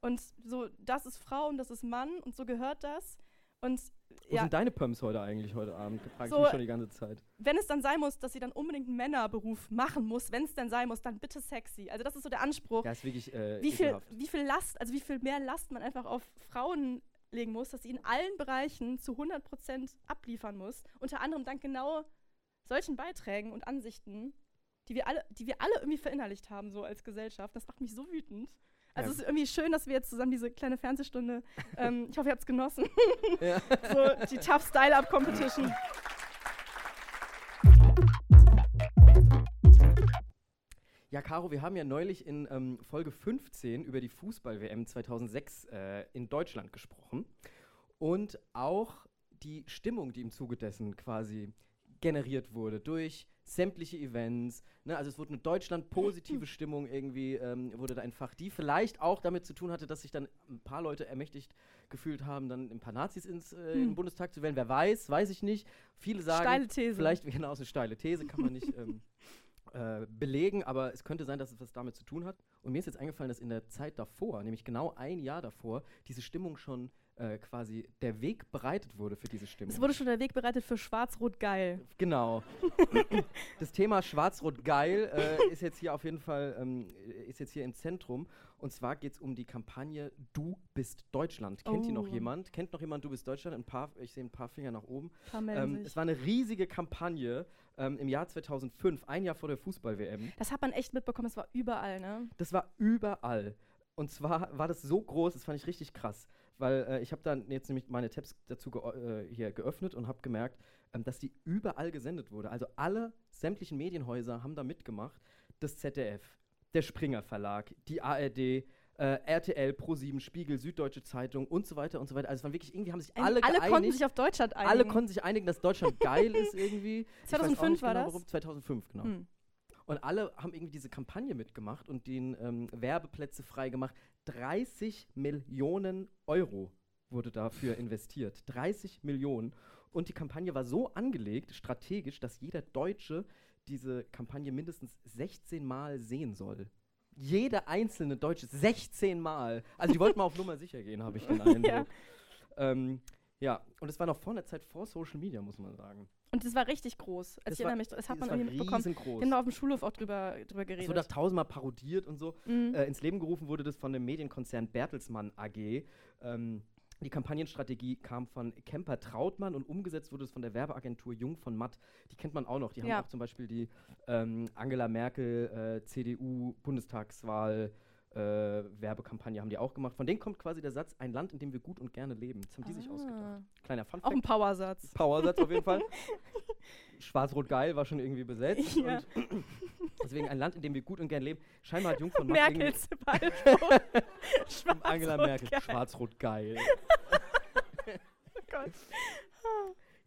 Speaker 1: Und so, das ist Frau und das ist Mann und so gehört das. Und
Speaker 2: Wo
Speaker 1: ja,
Speaker 2: sind deine Pumps heute eigentlich heute Abend? Frage ich
Speaker 1: So,
Speaker 2: mich schon die ganze Zeit.
Speaker 1: wenn es dann sein muss, dass sie dann unbedingt einen Männerberuf machen muss, wenn es dann sein muss, dann bitte sexy. Also das ist so der Anspruch.
Speaker 2: Ja, ist wirklich äh,
Speaker 1: wie viel, wie viel Last, also wie viel mehr Last man einfach auf Frauen legen muss, dass sie in allen Bereichen zu 100% abliefern muss. Unter anderem dank genau solchen Beiträgen und Ansichten, die wir alle, die wir alle irgendwie verinnerlicht haben, so als Gesellschaft. Das macht mich so wütend. Also
Speaker 2: Ja.
Speaker 1: es ist irgendwie schön, dass wir jetzt zusammen diese kleine Fernsehstunde, ähm, <laughs> ich hoffe, ihr habt es genossen.
Speaker 2: Ja. <laughs>
Speaker 1: so die Tough Style-Up Competition.
Speaker 2: Ja, Caro, wir haben ja neulich in ähm, Folge 15 über die Fußball-WM 2006 äh, in Deutschland gesprochen und auch die Stimmung, die im Zuge dessen quasi generiert wurde durch sämtliche Events. Ne? Also es wurde eine Deutschland-positive <clears throat> Stimmung irgendwie, ähm, wurde da entfacht, die vielleicht auch damit zu tun hatte, dass sich dann ein paar Leute ermächtigt gefühlt haben, dann ein paar Nazis ins, äh, in
Speaker 1: Hm.
Speaker 2: den Bundestag zu wählen. Wer weiß, weiß ich nicht. Viele sagen,
Speaker 1: Steile These.
Speaker 2: vielleicht, <laughs> genau, ist eine steile These, kann man nicht <laughs> ähm, äh, belegen, aber es könnte sein, dass es was damit zu tun hat. Und mir ist jetzt eingefallen, dass in der Zeit davor, nämlich genau ein Jahr davor, diese Stimmung schon äh, quasi der Weg bereitet wurde für diese Stimmung.
Speaker 1: Es wurde schon der Weg bereitet für Schwarz-Rot-Geil.
Speaker 2: Genau. <laughs> das Thema Schwarz-Rot-Geil äh, ist jetzt hier auf jeden Fall ähm, ist jetzt hier im Zentrum. Und zwar geht es um die Kampagne Du bist Deutschland. Kennt die noch
Speaker 1: Oh.
Speaker 2: jemand? Kennt noch jemand Du bist Deutschland? Ein paar, ich sehe ein paar Finger nach oben. Ähm, es war eine riesige Kampagne ähm, im Jahr 2005, ein Jahr vor der Fußball-WM.
Speaker 1: Das hat man echt mitbekommen, es war überall, ne?
Speaker 2: Das war überall. Und zwar war das so groß, das fand ich richtig krass. Weil äh, ich habe dann jetzt nämlich meine Tabs dazu ge äh, hier geöffnet und habe gemerkt, ähm, dass die überall gesendet wurde. Also alle sämtlichen Medienhäuser haben da mitgemacht. Das ZDF, der Springer Verlag, die ARD, äh, RTL, Pro7, Spiegel, Süddeutsche Zeitung und so weiter und so weiter. Also es waren wirklich irgendwie haben sich alle
Speaker 1: alle
Speaker 2: geeinigt.
Speaker 1: konnten sich auf Deutschland einigen.
Speaker 2: Alle konnten sich einigen, dass Deutschland geil ist irgendwie. Ich weiß auch
Speaker 1: 2005
Speaker 2: nicht
Speaker 1: war
Speaker 2: genau,
Speaker 1: das?
Speaker 2: Warum. 2005, genau.
Speaker 1: Hm.
Speaker 2: Und alle haben irgendwie diese Kampagne mitgemacht und den ähm, Werbeplätze freigemacht. 30 Millionen Euro wurde dafür investiert. 30 Millionen. Und die Kampagne war so angelegt, strategisch, dass jeder Deutsche diese Kampagne mindestens 16 Mal sehen soll. Jeder einzelne Deutsche 16 Mal. Also die wollten mal auf Nummer <laughs> sicher gehen, habe ich den Eindruck.
Speaker 1: Ja.
Speaker 2: ähm, ja, und es war noch vor einer Zeit vor Social Media, muss man sagen.
Speaker 1: Und es war richtig groß. Also
Speaker 2: Das
Speaker 1: ich
Speaker 2: war-
Speaker 1: erinnere mich, das hat
Speaker 2: das
Speaker 1: man irgendwie mitbekommen.
Speaker 2: riesengroß.
Speaker 1: Wir haben da auf dem Schulhof auch drüber, drüber
Speaker 2: Es
Speaker 1: geredet.
Speaker 2: wurde auch tausendmal parodiert und so.
Speaker 1: Mhm.
Speaker 2: Äh, ins Leben gerufen wurde das von dem Medienkonzern Bertelsmann AG. Ähm, die Kampagnenstrategie kam von Kemper Trautmann und umgesetzt wurde es von der Werbeagentur Jung von Matt. Die kennt man auch noch. Die haben
Speaker 1: Ja.
Speaker 2: auch zum Beispiel die ähm, Angela Merkel, äh, CDU, Bundestagswahl. Äh, Werbekampagne haben die auch gemacht. Von denen kommt quasi der Satz, ein Land, in dem wir gut und gerne leben. Das haben die sich ausgedacht.
Speaker 1: Ah.
Speaker 2: Kleiner Fun
Speaker 1: Auch ein Powersatz.
Speaker 2: Powersatz auf jeden Fall. <laughs> Schwarz-Rot-Geil war schon irgendwie besetzt.
Speaker 1: Ja. <laughs>
Speaker 2: Deswegen ein Land, in dem wir gut und gern leben. Scheinbar hat Jung von Matt <laughs>
Speaker 1: Wahlspruch.
Speaker 2: Angela Merkel,
Speaker 1: Schwarz-Rot-Geil.
Speaker 2: Schwarz-Rot-Geil.
Speaker 1: Oh Gott.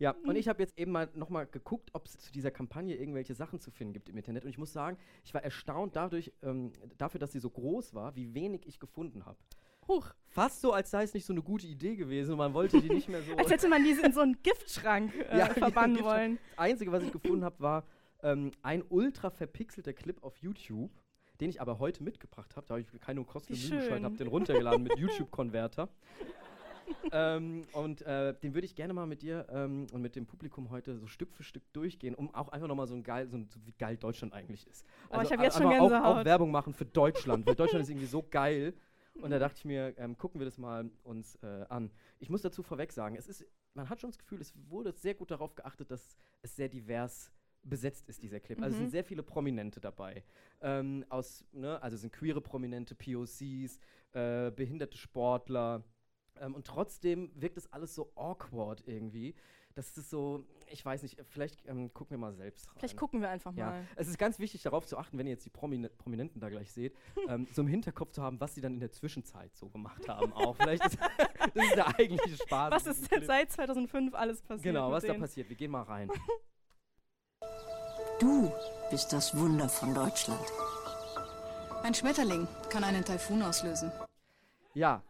Speaker 2: Ja, und ich habe jetzt eben mal nochmal geguckt, ob es zu dieser Kampagne irgendwelche Sachen zu finden gibt im Internet. Und ich muss sagen, ich war erstaunt dadurch, ähm, dafür, dass sie so groß war, wie wenig ich gefunden habe.
Speaker 1: Huch.
Speaker 2: Fast so, als sei es nicht so eine gute Idee gewesen und man wollte die nicht mehr so. <laughs>
Speaker 1: Als hätte man diese in so einen Giftschrank <laughs> äh,
Speaker 2: Ja,
Speaker 1: verbannen
Speaker 2: gibt's-
Speaker 1: wollen.
Speaker 2: Das Einzige, was ich gefunden habe, war ähm, ein ultra verpixelter Clip auf YouTube, den ich aber heute mitgebracht habe. Da habe ich keine Kosten
Speaker 1: Wie
Speaker 2: und Mühe gescheut,
Speaker 1: schön.
Speaker 2: habe den runtergeladen mit <laughs> YouTube-Konverter. Ähm, und äh, den würde ich gerne mal mit dir ähm, und mit dem Publikum heute so Stück für Stück durchgehen, um auch einfach nochmal so ein geil, so, ein, so wie geil Deutschland eigentlich ist.
Speaker 1: Oh, ich hab
Speaker 2: a-
Speaker 1: jetzt schon
Speaker 2: auch, auch Werbung machen für Deutschland, weil Deutschland ist irgendwie so geil. Und da dachte ich mir, ähm, gucken wir das mal uns äh, an. Ich muss dazu vorweg sagen, es ist, man hat schon das Gefühl, es wurde sehr gut darauf geachtet, dass es sehr divers besetzt ist, dieser Clip. Also es
Speaker 1: Mhm.
Speaker 2: sind sehr viele Prominente dabei. Ähm, aus, ne, also es sind queere Prominente, POCs, äh, behinderte Sportler. Ähm, und trotzdem wirkt es alles so awkward irgendwie. Das ist so, ich weiß nicht, vielleicht ähm, gucken wir mal selbst rein.
Speaker 1: Vielleicht gucken wir einfach
Speaker 2: Ja,
Speaker 1: mal.
Speaker 2: es ist ganz wichtig darauf zu achten, wenn ihr jetzt die Promine Prominenten da gleich seht, <laughs> ähm, so im Hinterkopf zu haben, was sie dann in der Zwischenzeit so gemacht haben. Auch vielleicht ist <laughs> das ist der eigentliche Spaß.
Speaker 1: Was ist denn seit 2005 alles passiert?
Speaker 2: Genau, was da
Speaker 1: denen?
Speaker 2: passiert. Wir gehen mal rein.
Speaker 14: Du bist das Wunder von Deutschland.
Speaker 15: Ein Schmetterling kann einen Taifun auslösen.
Speaker 2: Ja,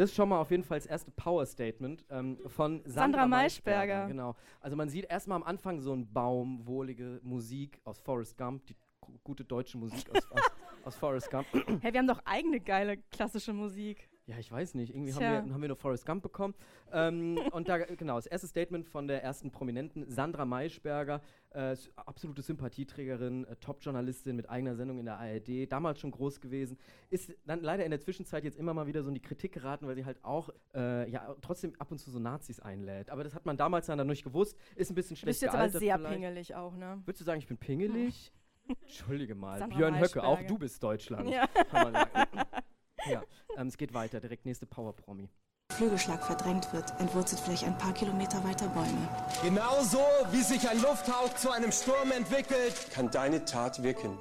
Speaker 2: das ist schon mal auf jeden Fall das erste Power-Statement ähm, von Sandra,
Speaker 1: Sandra
Speaker 2: Maischberger.
Speaker 1: Maischberger.
Speaker 2: Genau. Also man sieht erstmal am Anfang so einen Baum, wohlige Musik aus Forrest Gump, die gu- gute deutsche Musik aus, aus, aus Forrest Gump.
Speaker 1: Hey, wir haben doch eigene geile klassische Musik.
Speaker 2: Ja, ich weiß nicht. Irgendwie haben wir, haben wir nur Forrest Gump bekommen. Ähm, <laughs> und da, genau, das erste Statement von der ersten Prominenten, Sandra Maischberger, äh, absolute Sympathieträgerin, äh, Top-Journalistin mit eigener Sendung in der ARD, damals schon groß gewesen, ist dann leider in der Zwischenzeit jetzt immer mal wieder so in die Kritik geraten, weil sie halt auch, äh, ja, trotzdem ab und zu so Nazis einlädt. Aber das hat man damals dann noch nicht gewusst, ist ein bisschen
Speaker 1: Du bist
Speaker 2: schlecht
Speaker 1: jetzt aber
Speaker 2: gealtert
Speaker 1: sehr
Speaker 2: vielleicht.
Speaker 1: pingelig auch, ne?
Speaker 2: Würdest du sagen, ich bin pingelig? <laughs> Entschuldige mal.
Speaker 1: Sandra
Speaker 2: Björn Höcke, auch du bist Deutschland.
Speaker 1: Ja. <laughs>
Speaker 2: Ja, ähm, es geht weiter. Direkt nächste Power-Promi.
Speaker 15: Flügelschlag verdrängt wird, entwurzelt vielleicht ein paar Kilometer weiter Bäume.
Speaker 16: Genauso wie sich ein Lufthauch zu einem Sturm entwickelt, kann deine Tat wirken.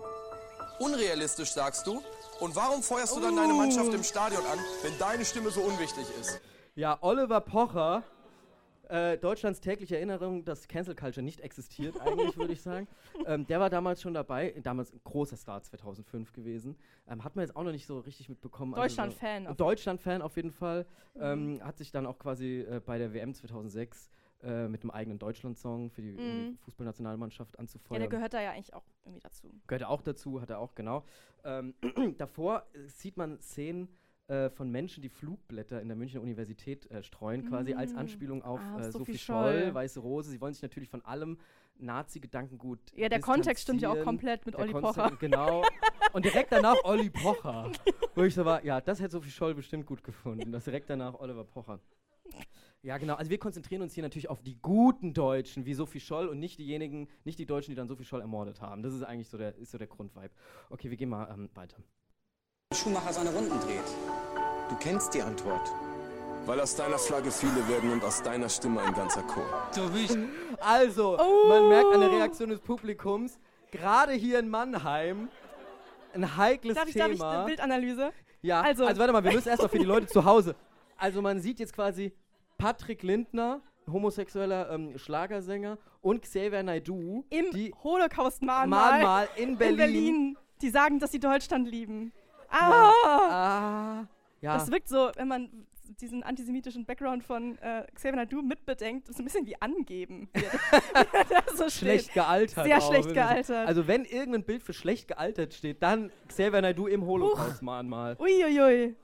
Speaker 17: Unrealistisch, sagst du? Und warum feuerst du dann deine Mannschaft im Stadion an, wenn deine Stimme so unwichtig ist?
Speaker 2: Ja, Oliver Pocher, äh, Deutschlands tägliche Erinnerung, dass Cancel Culture nicht existiert, eigentlich würde ich sagen. <laughs> Ähm, der war damals schon dabei, damals ein großer Star 2005 gewesen. Ähm, hat man jetzt auch noch nicht so richtig mitbekommen. also
Speaker 1: Deutschland-Fan
Speaker 2: So,
Speaker 1: auf-
Speaker 2: Deutschland-Fan auf jeden Fall. Ähm, hat sich dann auch quasi äh, bei der WM 2006 äh, mit einem eigenen Deutschland-Song für die
Speaker 1: Mhm.
Speaker 2: mhm. Fußballnationalmannschaft
Speaker 1: Ja,
Speaker 2: anzufeuern.
Speaker 1: der gehört da ja eigentlich auch irgendwie dazu.
Speaker 2: Gehört er auch dazu, hat er auch, genau. Ähm, <clears throat> davor äh, sieht man Szenen äh, von Menschen, die Flugblätter in der Münchner Universität äh, streuen, quasi als
Speaker 1: Mm.
Speaker 2: Anspielung auf
Speaker 1: Ah,
Speaker 2: äh,
Speaker 1: Sophie
Speaker 2: Sophie
Speaker 1: Scholl.
Speaker 2: Scholl, Weiße Rose. Sie wollen sich natürlich von allem Nazi-Gedankengut
Speaker 1: Ja, der Kontext stimmt ja auch komplett mit Olli Pocher.
Speaker 2: Genau. Und direkt danach Olli <laughs> Pocher. Wo ich so war, ja, das hätte Sophie Scholl bestimmt gut gefunden. Das direkt danach Oliver Pocher. Ja, genau. Also wir konzentrieren uns hier natürlich auf die guten Deutschen wie Sophie Scholl und nicht diejenigen, nicht die Deutschen, die dann Sophie Scholl ermordet haben. Das ist eigentlich so der, ist so der Grundvibe. Okay, wir gehen mal ähm, weiter.
Speaker 18: Schumacher seine Runden dreht.
Speaker 5: Du kennst die Antwort. Weil aus deiner Flagge viele werden und aus deiner Stimme ein ganzer Chor.
Speaker 18: Du bist. <laughs>
Speaker 2: Also, man merkt an der Reaktion des Publikums, gerade hier in Mannheim, ein heikles
Speaker 1: Darf ich, darf
Speaker 2: Thema.
Speaker 1: ich eine Bildanalyse?
Speaker 2: Ja, also,
Speaker 1: Also-
Speaker 2: warte mal, wir müssen erstmal für die Leute zu Hause. Also man sieht jetzt quasi Patrick Lindner, homosexueller ähm, Schlagersänger, und Xavier Naidoo,
Speaker 1: Im
Speaker 2: die
Speaker 1: Holocaust-Mahnmal
Speaker 2: Mahnmal in Berlin.
Speaker 1: Die sagen, dass sie Deutschland lieben. Ah!
Speaker 2: Ah, ja.
Speaker 1: Das wirkt so, wenn man diesen antisemitischen Background von äh, Xavier Naidoo mitbedenkt, so ein bisschen wie angeben. <laughs> <laughs> So
Speaker 2: schlecht gealtert.
Speaker 1: Sehr
Speaker 2: auch,
Speaker 1: schlecht gealtert.
Speaker 2: Also wenn irgendein Bild für schlecht gealtert steht, dann Xavier Naidoo im Holocaust-Mahnmal.
Speaker 1: Uiuiui.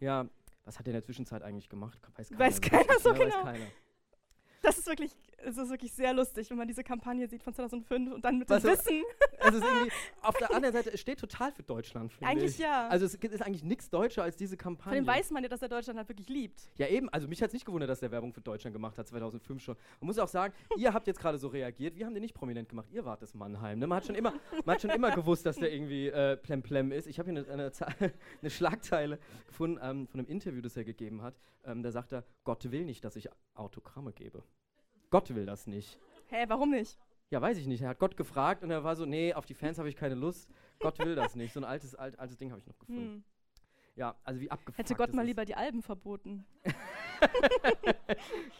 Speaker 2: Ja, was hat er in der Zwischenzeit eigentlich gemacht? Weiß keiner,
Speaker 1: Weiß
Speaker 2: so
Speaker 1: keiner so
Speaker 2: ne?
Speaker 1: genau.
Speaker 2: Weiß keiner.
Speaker 1: Das ist wirklich, es ist wirklich sehr lustig, wenn man diese Kampagne sieht von 2005 und dann mit dem Wissen.
Speaker 2: Es ist irgendwie, <laughs> auf der anderen Seite, es steht total für Deutschland, finde
Speaker 1: Eigentlich
Speaker 2: ich.
Speaker 1: ja.
Speaker 2: Also es ist eigentlich nichts deutscher als diese
Speaker 1: Von
Speaker 2: Kampagne.
Speaker 1: dem weiß man ja, dass er Deutschland halt wirklich liebt.
Speaker 2: Ja, eben. Also mich hat es nicht gewundert, dass der Werbung für Deutschland gemacht hat, 2005 schon. Man muss auch sagen, ihr habt jetzt gerade so reagiert. Wir haben den nicht prominent gemacht. Ihr wart das Mannheim. Ne? Man, hat schon immer, man hat schon immer gewusst, dass der irgendwie äh, plemplem ist. Ich habe hier eine, eine, <laughs> eine Schlagzeile gefunden ähm, von einem Interview, das er gegeben hat. Ähm, da sagt er, Gott will nicht, dass ich Autogramme gebe. Gott will das nicht.
Speaker 1: Hä, warum nicht?
Speaker 2: Ja, weiß ich nicht. Er hat Gott gefragt und er war so, nee, auf die Fans habe ich keine Lust. Gott will das nicht. So ein altes, alt, altes Ding habe ich noch gefunden.
Speaker 1: Hm.
Speaker 2: Ja, also wie abgefuckt
Speaker 1: Hätte Gott mal lieber die Alben verboten. <laughs>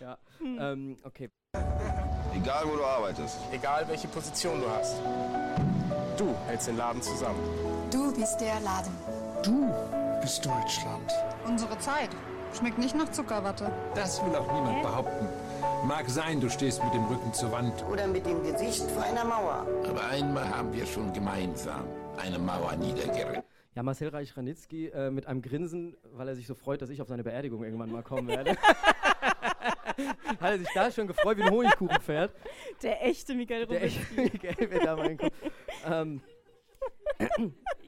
Speaker 2: Ja,
Speaker 1: Hm.
Speaker 2: ähm, okay.
Speaker 19: Egal, wo du arbeitest.
Speaker 20: Egal, welche Position du hast. Du hältst den Laden zusammen.
Speaker 15: Du bist der Laden.
Speaker 20: Du bist Deutschland.
Speaker 15: Unsere Zeit. Schmeckt nicht nach Zuckerwatte.
Speaker 21: Das will auch niemand behaupten. Mag sein, du stehst mit dem Rücken zur Wand.
Speaker 22: Oder mit dem Gesicht vor einer Mauer.
Speaker 19: Aber einmal haben wir schon gemeinsam eine Mauer niedergerissen.
Speaker 2: Ja, Marcel Reich-Ranitzky äh, mit einem Grinsen, weil er sich so freut, dass ich auf seine Beerdigung irgendwann mal kommen werde. <laughs> Hat er sich da schon gefreut wie ein Honigkuchenpferd.
Speaker 1: Der echte Miguel
Speaker 2: Der echte Miguel wird da mal hinkommen. ähm,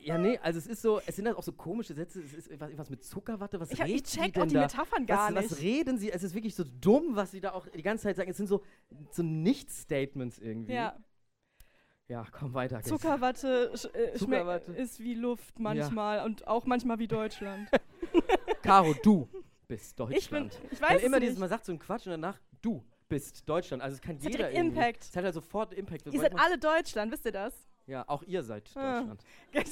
Speaker 2: ja, nee, also es ist so, es sind halt auch so komische Sätze, es ist was, was mit Zuckerwatte, was
Speaker 1: Ich hab- ich
Speaker 2: reden die
Speaker 1: check
Speaker 2: denn
Speaker 1: auch die
Speaker 2: da?
Speaker 1: Metaphern gar
Speaker 2: was, Was
Speaker 1: nicht.
Speaker 2: reden sie? Es ist wirklich so dumm, was sie da auch die ganze Zeit sagen. Es sind so, so Nicht-Statements irgendwie.
Speaker 1: Ja.
Speaker 2: Ja, komm weiter. Guess.
Speaker 1: Zuckerwatte, sch äh,
Speaker 2: Zuckerwatte.
Speaker 1: ist wie Luft manchmal und auch manchmal wie Deutschland. <laughs>
Speaker 2: Caro, du bist Deutschland.
Speaker 1: Ich bin- ich weiß
Speaker 2: Weil immer dieses, man sagt so einen Quatsch und danach, du bist Deutschland. Also es kann
Speaker 1: Es hat
Speaker 2: jeder irgendwie.
Speaker 1: Impact.
Speaker 2: Es hat halt sofort Impact.
Speaker 1: Ihr seid alle Deutschland, wisst ihr das?
Speaker 2: Ja, auch ihr seid
Speaker 1: Ah.
Speaker 2: Deutschland.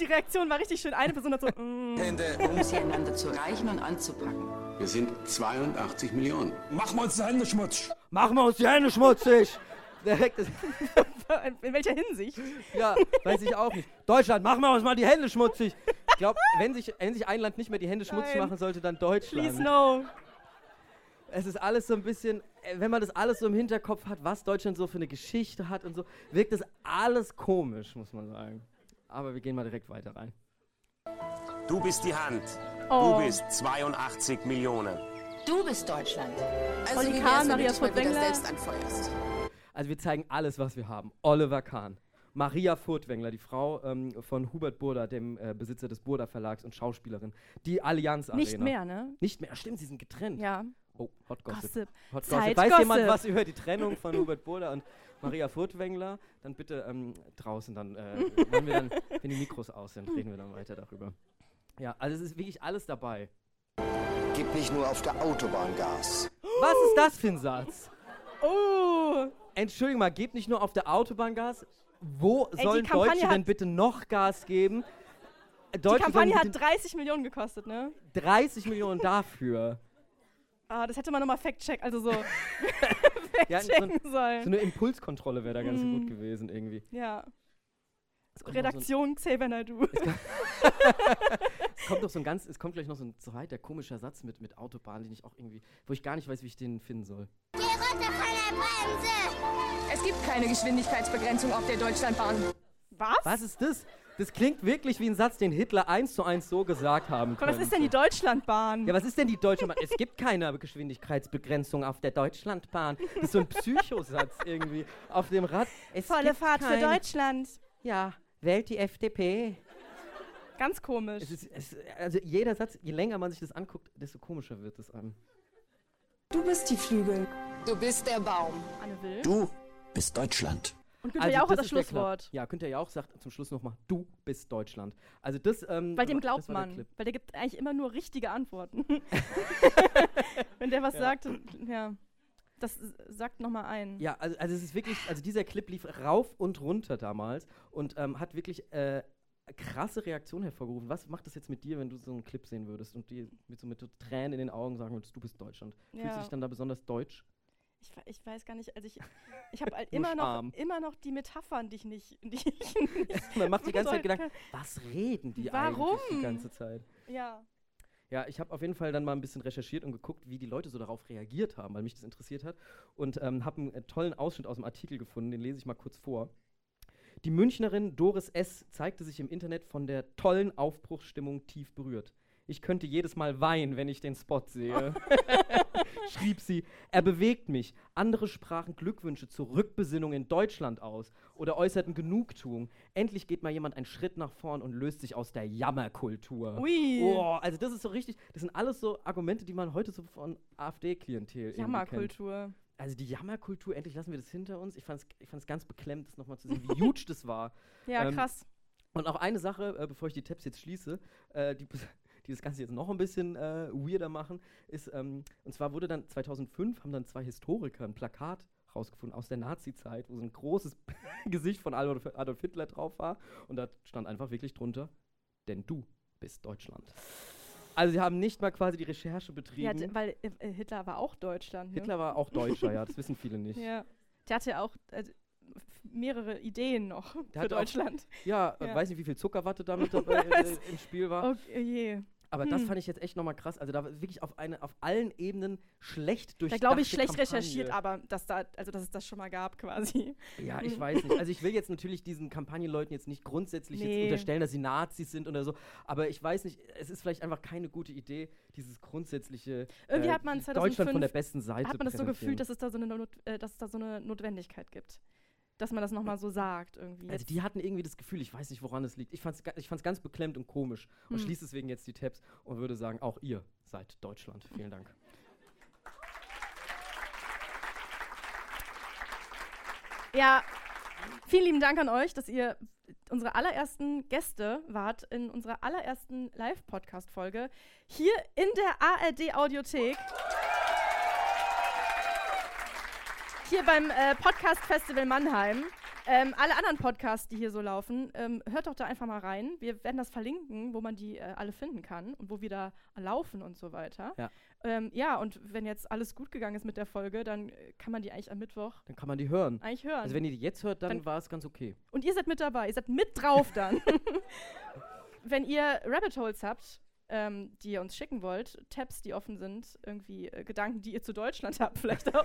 Speaker 1: Die Reaktion war richtig schön. Eine Person hat so. mm.
Speaker 14: Um sie einander zu reichen und anzupacken.
Speaker 19: Wir sind 82 Millionen.
Speaker 21: Machen wir uns die Hände schmutzig.
Speaker 2: Machen wir uns die Hände schmutzig! <laughs>
Speaker 1: In welcher Hinsicht?
Speaker 2: ja, weiß ich auch nicht. Deutschland, machen wir uns mal die Hände schmutzig! Ich glaube, wenn sich, wenn sich ein Land nicht mehr die Hände schmutzig
Speaker 1: Nein.
Speaker 2: machen sollte, dann Deutschland.
Speaker 1: Please no.
Speaker 2: Es ist alles so ein bisschen, äh, wenn man das alles so im Hinterkopf hat, was Deutschland so für eine Geschichte hat und so, wirkt das alles komisch, muss man sagen. Aber wir gehen mal direkt weiter rein.
Speaker 20: Du bist die Hand.
Speaker 1: Oh.
Speaker 20: Du bist 82 Millionen.
Speaker 14: Du bist Deutschland.
Speaker 15: Also
Speaker 1: Olli Kahn, Maria Furtwängler?
Speaker 15: selbst anfeuerst?
Speaker 2: Also wir zeigen alles, was wir haben. Oliver Kahn, Maria Furtwängler, die Frau ähm, von Hubert Burda, dem äh, Besitzer des Burda Verlags und Schauspielerin. Die Allianz Arena.
Speaker 1: Nicht mehr, ne?
Speaker 2: Nicht mehr, stimmt, sie sind getrennt.
Speaker 1: Ja.
Speaker 2: Oh, Hot Gossip.
Speaker 1: Gossip.
Speaker 2: Hot
Speaker 1: Zeit
Speaker 2: Gossip. Weiß jemand
Speaker 1: Gossip.
Speaker 2: was über die Trennung von Hubert Burda und Maria Furtwängler? Dann bitte ähm, draußen, dann, äh, wir dann, wenn die Mikros aus sind, reden wir dann weiter darüber. Ja, also es ist wirklich alles dabei.
Speaker 13: Gib nicht nur auf der Autobahn Gas.
Speaker 2: Was ist das für ein Satz?
Speaker 1: Oh!
Speaker 2: Entschuldigung mal, gebt nicht nur auf der Autobahn Gas. Wo
Speaker 1: die
Speaker 2: sollen
Speaker 1: Kampagne
Speaker 2: Deutsche denn bitte noch Gas geben?
Speaker 1: Die
Speaker 2: Deutsche
Speaker 1: Kampagne
Speaker 2: sollen
Speaker 1: hat
Speaker 2: bitte
Speaker 1: 30 Millionen gekostet, ne?
Speaker 2: 30 Millionen dafür.
Speaker 1: Ah, das hätte man nochmal fact-check, also so. <laughs> <laughs>
Speaker 2: Ja, so, ein,
Speaker 1: sollen.
Speaker 2: so eine Impulskontrolle wäre da ganz
Speaker 1: Mm.
Speaker 2: gut gewesen irgendwie.
Speaker 1: Ja.
Speaker 2: Es kommt noch so
Speaker 1: Redaktion Xavier Naidoo.
Speaker 2: Es kommt <laughs> doch so ein ganz, es kommt gleich noch so ein zweiter komischer Satz mit, mit Autobahn, den ich auch irgendwie, wo ich gar nicht weiß, wie ich den finden soll.
Speaker 8: Geh runter von der Bremse!
Speaker 23: Es gibt keine Geschwindigkeitsbegrenzung auf der Deutschlandbahn.
Speaker 1: Was?
Speaker 2: Was ist das? Das klingt wirklich wie ein Satz, den Hitler eins zu eins so gesagt haben
Speaker 1: Aber
Speaker 2: könnte.
Speaker 1: was ist denn die Deutschlandbahn?
Speaker 2: Ja, was ist denn die Deutschlandbahn? es <laughs> gibt keine Geschwindigkeitsbegrenzung auf der Deutschlandbahn. Das ist so ein Psychosatz irgendwie auf dem Rad. Es
Speaker 1: Volle
Speaker 2: gibt
Speaker 1: Fahrt für
Speaker 2: keine-
Speaker 1: Deutschland.
Speaker 2: Ja, wählt die FDP.
Speaker 1: Ganz komisch.
Speaker 2: Es ist, es, also jeder Satz, je länger man sich das anguckt, desto komischer wird es einem.
Speaker 15: Du bist die Flügel.
Speaker 14: Du bist der Baum.
Speaker 1: Anne Will.
Speaker 19: Du bist Deutschland.
Speaker 1: Und Günther Jauch hat das
Speaker 2: der.
Speaker 1: Schlusswort.
Speaker 2: Ja, Günther Jauch sagt zum Schluss nochmal, du bist Deutschland. Also das, ähm,
Speaker 1: Weil dem glaubt
Speaker 2: der
Speaker 1: man.
Speaker 2: Clip.
Speaker 1: Weil der gibt eigentlich immer nur richtige Antworten. <laughs> Wenn der was
Speaker 2: Ja.
Speaker 1: sagt, ja. Das sagt nochmal ein.
Speaker 2: Ja, also, also es ist wirklich, also dieser Clip lief rauf und runter damals und ähm, hat wirklich äh, krasse Reaktionen hervorgerufen. Was macht das jetzt mit dir, wenn du so einen Clip sehen würdest und die mit so mit Tränen in den Augen sagen würdest, du bist Deutschland? Fühlst
Speaker 1: Ja.
Speaker 2: du dich dann da besonders deutsch?
Speaker 1: Ich, ich weiß gar nicht, also ich, ich habe <laughs> halt immer noch, immer noch die Metaphern, die ich nicht, die ich nicht <laughs>
Speaker 2: Man macht die ganze Zeit Gedanken, was reden die
Speaker 1: Warum?
Speaker 2: eigentlich die ganze Zeit?
Speaker 1: Ja.
Speaker 2: Ja, ich habe auf jeden Fall dann mal ein bisschen recherchiert und geguckt, wie die Leute so darauf reagiert haben, weil mich das interessiert hat. Und ähm, habe einen äh, tollen Ausschnitt aus dem Artikel gefunden, den lese ich mal kurz vor. Die Münchnerin Doris S. zeigte sich im Internet von der tollen Aufbruchsstimmung tief berührt. Ich könnte jedes Mal weinen, wenn ich den Spot sehe. <laughs> Schrieb sie, er bewegt mich. Andere sprachen Glückwünsche zur Rückbesinnung in Deutschland aus oder äußerten Genugtuung. Endlich geht mal jemand einen Schritt nach vorn und löst sich aus der Jammerkultur.
Speaker 1: Ui.
Speaker 2: Oh, also das ist so richtig, das sind alles so Argumente, die man heute so von AfD-Klientel.
Speaker 1: Jammerkultur.
Speaker 2: Also die Jammerkultur, endlich lassen wir das hinter uns. Ich fand es ich fand's ganz beklemmt, das nochmal zu sehen, wie huge <laughs> das war.
Speaker 1: Ja,
Speaker 2: Ähm,
Speaker 1: krass.
Speaker 2: Und auch eine Sache, äh, bevor ich die Tabs jetzt schließe, äh, die, <laughs> die das Ganze jetzt noch ein bisschen äh, weirder machen, ist, ähm, und zwar wurde dann 2005, haben dann zwei Historiker ein Plakat rausgefunden aus der Nazi-Zeit, wo so ein großes <laughs> Gesicht von Adolf, Adolf Hitler drauf war. Und da stand einfach wirklich drunter, denn du bist Deutschland. Also sie haben nicht mal quasi die Recherche
Speaker 1: Ja,
Speaker 2: betrieben.
Speaker 1: d- weil äh, äh, Hitler war auch Deutschland. Ne?
Speaker 2: Hitler war auch Deutscher, ja, das <laughs> wissen viele nicht.
Speaker 1: Ja. Der hatte ja auch äh, mehrere Ideen noch
Speaker 2: Der
Speaker 1: für
Speaker 2: hat auch-
Speaker 1: Deutschland.
Speaker 2: Ja, <laughs> äh, weiß nicht, wie viel Zuckerwatte da mit dabei äh, im Spiel war.
Speaker 1: Okay, je.
Speaker 2: Aber das
Speaker 1: Hm.
Speaker 2: fand ich jetzt echt nochmal krass. Also da war wirklich auf, eine, auf allen Ebenen schlecht
Speaker 1: Da
Speaker 2: durchdachte
Speaker 1: glaube ich schlecht
Speaker 2: Kampagne.
Speaker 1: recherchiert, aber dass da, also dass es das schon mal gab quasi.
Speaker 2: Ja, ich weiß nicht. Also ich <laughs> will jetzt natürlich diesen Kampagnenleuten jetzt nicht grundsätzlich
Speaker 1: Nee.
Speaker 2: jetzt unterstellen, dass sie Nazis sind oder so. Aber ich weiß nicht, es ist vielleicht einfach keine gute Idee, dieses grundsätzliche
Speaker 1: Irgendwie
Speaker 2: äh,
Speaker 1: hat man
Speaker 2: Deutschland von
Speaker 1: 2005
Speaker 2: der besten Seite
Speaker 1: Hat man das so gefühlt, dass es da so eine, Not, äh, dass es da so eine Notwendigkeit gibt. Dass man das nochmal so sagt irgendwie.
Speaker 2: Also die hatten irgendwie das Gefühl, ich weiß nicht, woran es liegt. Ich fand es ich fand's ganz beklemmt und komisch und
Speaker 1: Hm.
Speaker 2: schließe deswegen jetzt die Tabs und würde sagen, auch ihr seid Deutschland. Vielen Dank.
Speaker 1: Ja, vielen lieben Dank an euch, dass ihr unsere allerersten Gäste wart in unserer allerersten Live-Podcast-Folge hier in der ARD-Audiothek. Hier beim äh, Podcast Festival Mannheim. Ähm, alle anderen Podcasts, die hier so laufen, ähm, hört doch da einfach mal rein. Wir werden das verlinken, wo man die äh, alle finden kann und wo wir da laufen und so weiter.
Speaker 2: Ja.
Speaker 1: Ähm, ja, und wenn jetzt alles gut gegangen ist mit der Folge, dann äh, kann man die eigentlich am Mittwoch
Speaker 2: Dann kann man die hören.
Speaker 1: eigentlich hören.
Speaker 2: Also wenn ihr die jetzt hört, dann,
Speaker 1: Dann-
Speaker 2: war es ganz okay.
Speaker 1: Und ihr seid mit dabei, ihr seid mit drauf dann. <laughs> Wenn ihr Rabbit Holes habt, ähm, die ihr uns schicken wollt, Tabs, die offen sind, irgendwie äh, Gedanken, die ihr zu Deutschland <laughs> habt, vielleicht auch,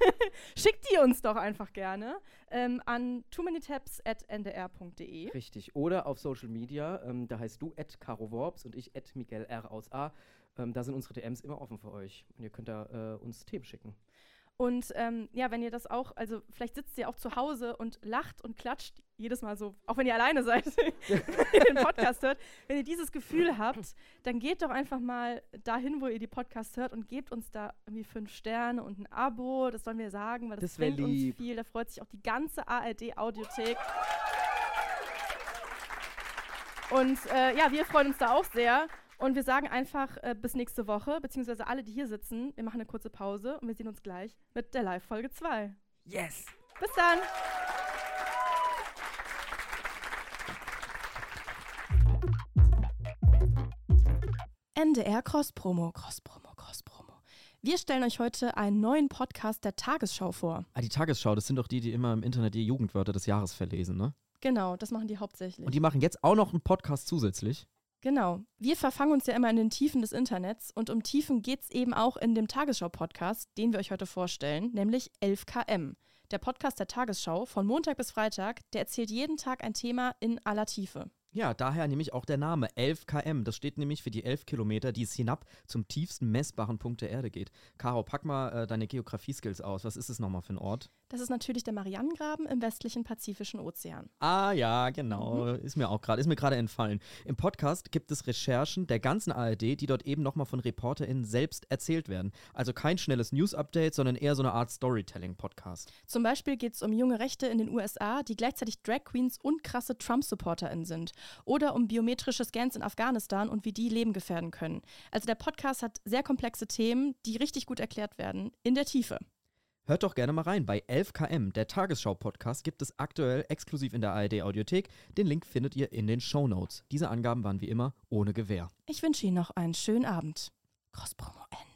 Speaker 1: <laughs> schickt die uns doch einfach gerne ähm, an too many tabs at ndr.de.
Speaker 2: Richtig. Oder auf Social Media, ähm, da heißt du at Caro Worps und ich at Miguel R aus A. Ähm, da sind unsere DMs immer offen für euch. Und ihr könnt da äh, uns Themen schicken.
Speaker 1: Und ähm, ja, wenn ihr das auch, also vielleicht sitzt ihr auch zu Hause und lacht und klatscht jedes Mal so, auch wenn ihr alleine seid, <laughs> wenn ihr den Podcast hört, wenn ihr dieses Gefühl habt, dann geht doch einfach mal dahin, wo ihr die Podcasts hört und gebt uns da irgendwie fünf Sterne und ein Abo, das sollen wir sagen, weil das,
Speaker 2: Das
Speaker 1: bringt uns
Speaker 2: lieb.
Speaker 1: viel, da freut sich auch die ganze ARD-Audiothek. Und äh, ja, wir freuen uns da auch sehr. Und wir sagen einfach äh, bis nächste Woche, beziehungsweise alle, die hier sitzen, wir machen eine kurze Pause und wir sehen uns gleich mit der Live-Folge 2.
Speaker 2: Yes!
Speaker 1: Bis dann! NDR Cross-Promo, Cross-Promo, Cross-Promo. Wir stellen euch heute einen neuen Podcast der Tagesschau vor.
Speaker 24: Ah, die Tagesschau, das sind doch die, die immer im Internet die Jugendwörter des Jahres verlesen, ne?
Speaker 1: Genau, das machen die hauptsächlich.
Speaker 24: Und die machen jetzt auch noch einen Podcast zusätzlich.
Speaker 1: Genau. Wir verfangen uns ja immer in den Tiefen des Internets und um Tiefen geht es eben auch in dem Tagesschau-Podcast, den wir euch heute vorstellen, nämlich 11KM. Der Podcast der Tagesschau von Montag bis Freitag, der erzählt jeden Tag ein Thema in aller Tiefe.
Speaker 2: Ja, daher nämlich auch der Name 11 km. Das steht nämlich für die 11 Kilometer, die es hinab zum tiefsten messbaren Punkt der Erde geht. Caro, pack mal äh, deine Geografie-Skills aus. Was ist es nochmal für ein Ort?
Speaker 1: Das ist natürlich der Marianengraben im westlichen Pazifischen Ozean.
Speaker 2: Ah ja, genau.
Speaker 1: Mhm.
Speaker 2: Ist mir auch gerade, ist mir gerade entfallen. Im Podcast gibt es Recherchen der ganzen ARD, die dort eben nochmal von ReporterInnen selbst erzählt werden. Also kein schnelles News-Update, sondern eher so eine Art Storytelling-Podcast.
Speaker 1: Zum Beispiel geht es um junge Rechte in den USA, die gleichzeitig Drag Queens und krasse Trump-SupporterInnen sind. Oder um biometrische Scans in Afghanistan und wie die Leben gefährden können. Also der Podcast hat sehr komplexe Themen, die richtig gut erklärt werden, in der Tiefe.
Speaker 2: Hört doch gerne mal rein. Bei 11 km, der Tagesschau-Podcast, gibt es aktuell exklusiv in der ARD-Audiothek. Den Link findet ihr in den Show Notes. Diese Angaben waren wie immer ohne Gewähr.
Speaker 1: Ich wünsche Ihnen noch einen schönen Abend. Cross-Promo Ende.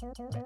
Speaker 25: two, two, two.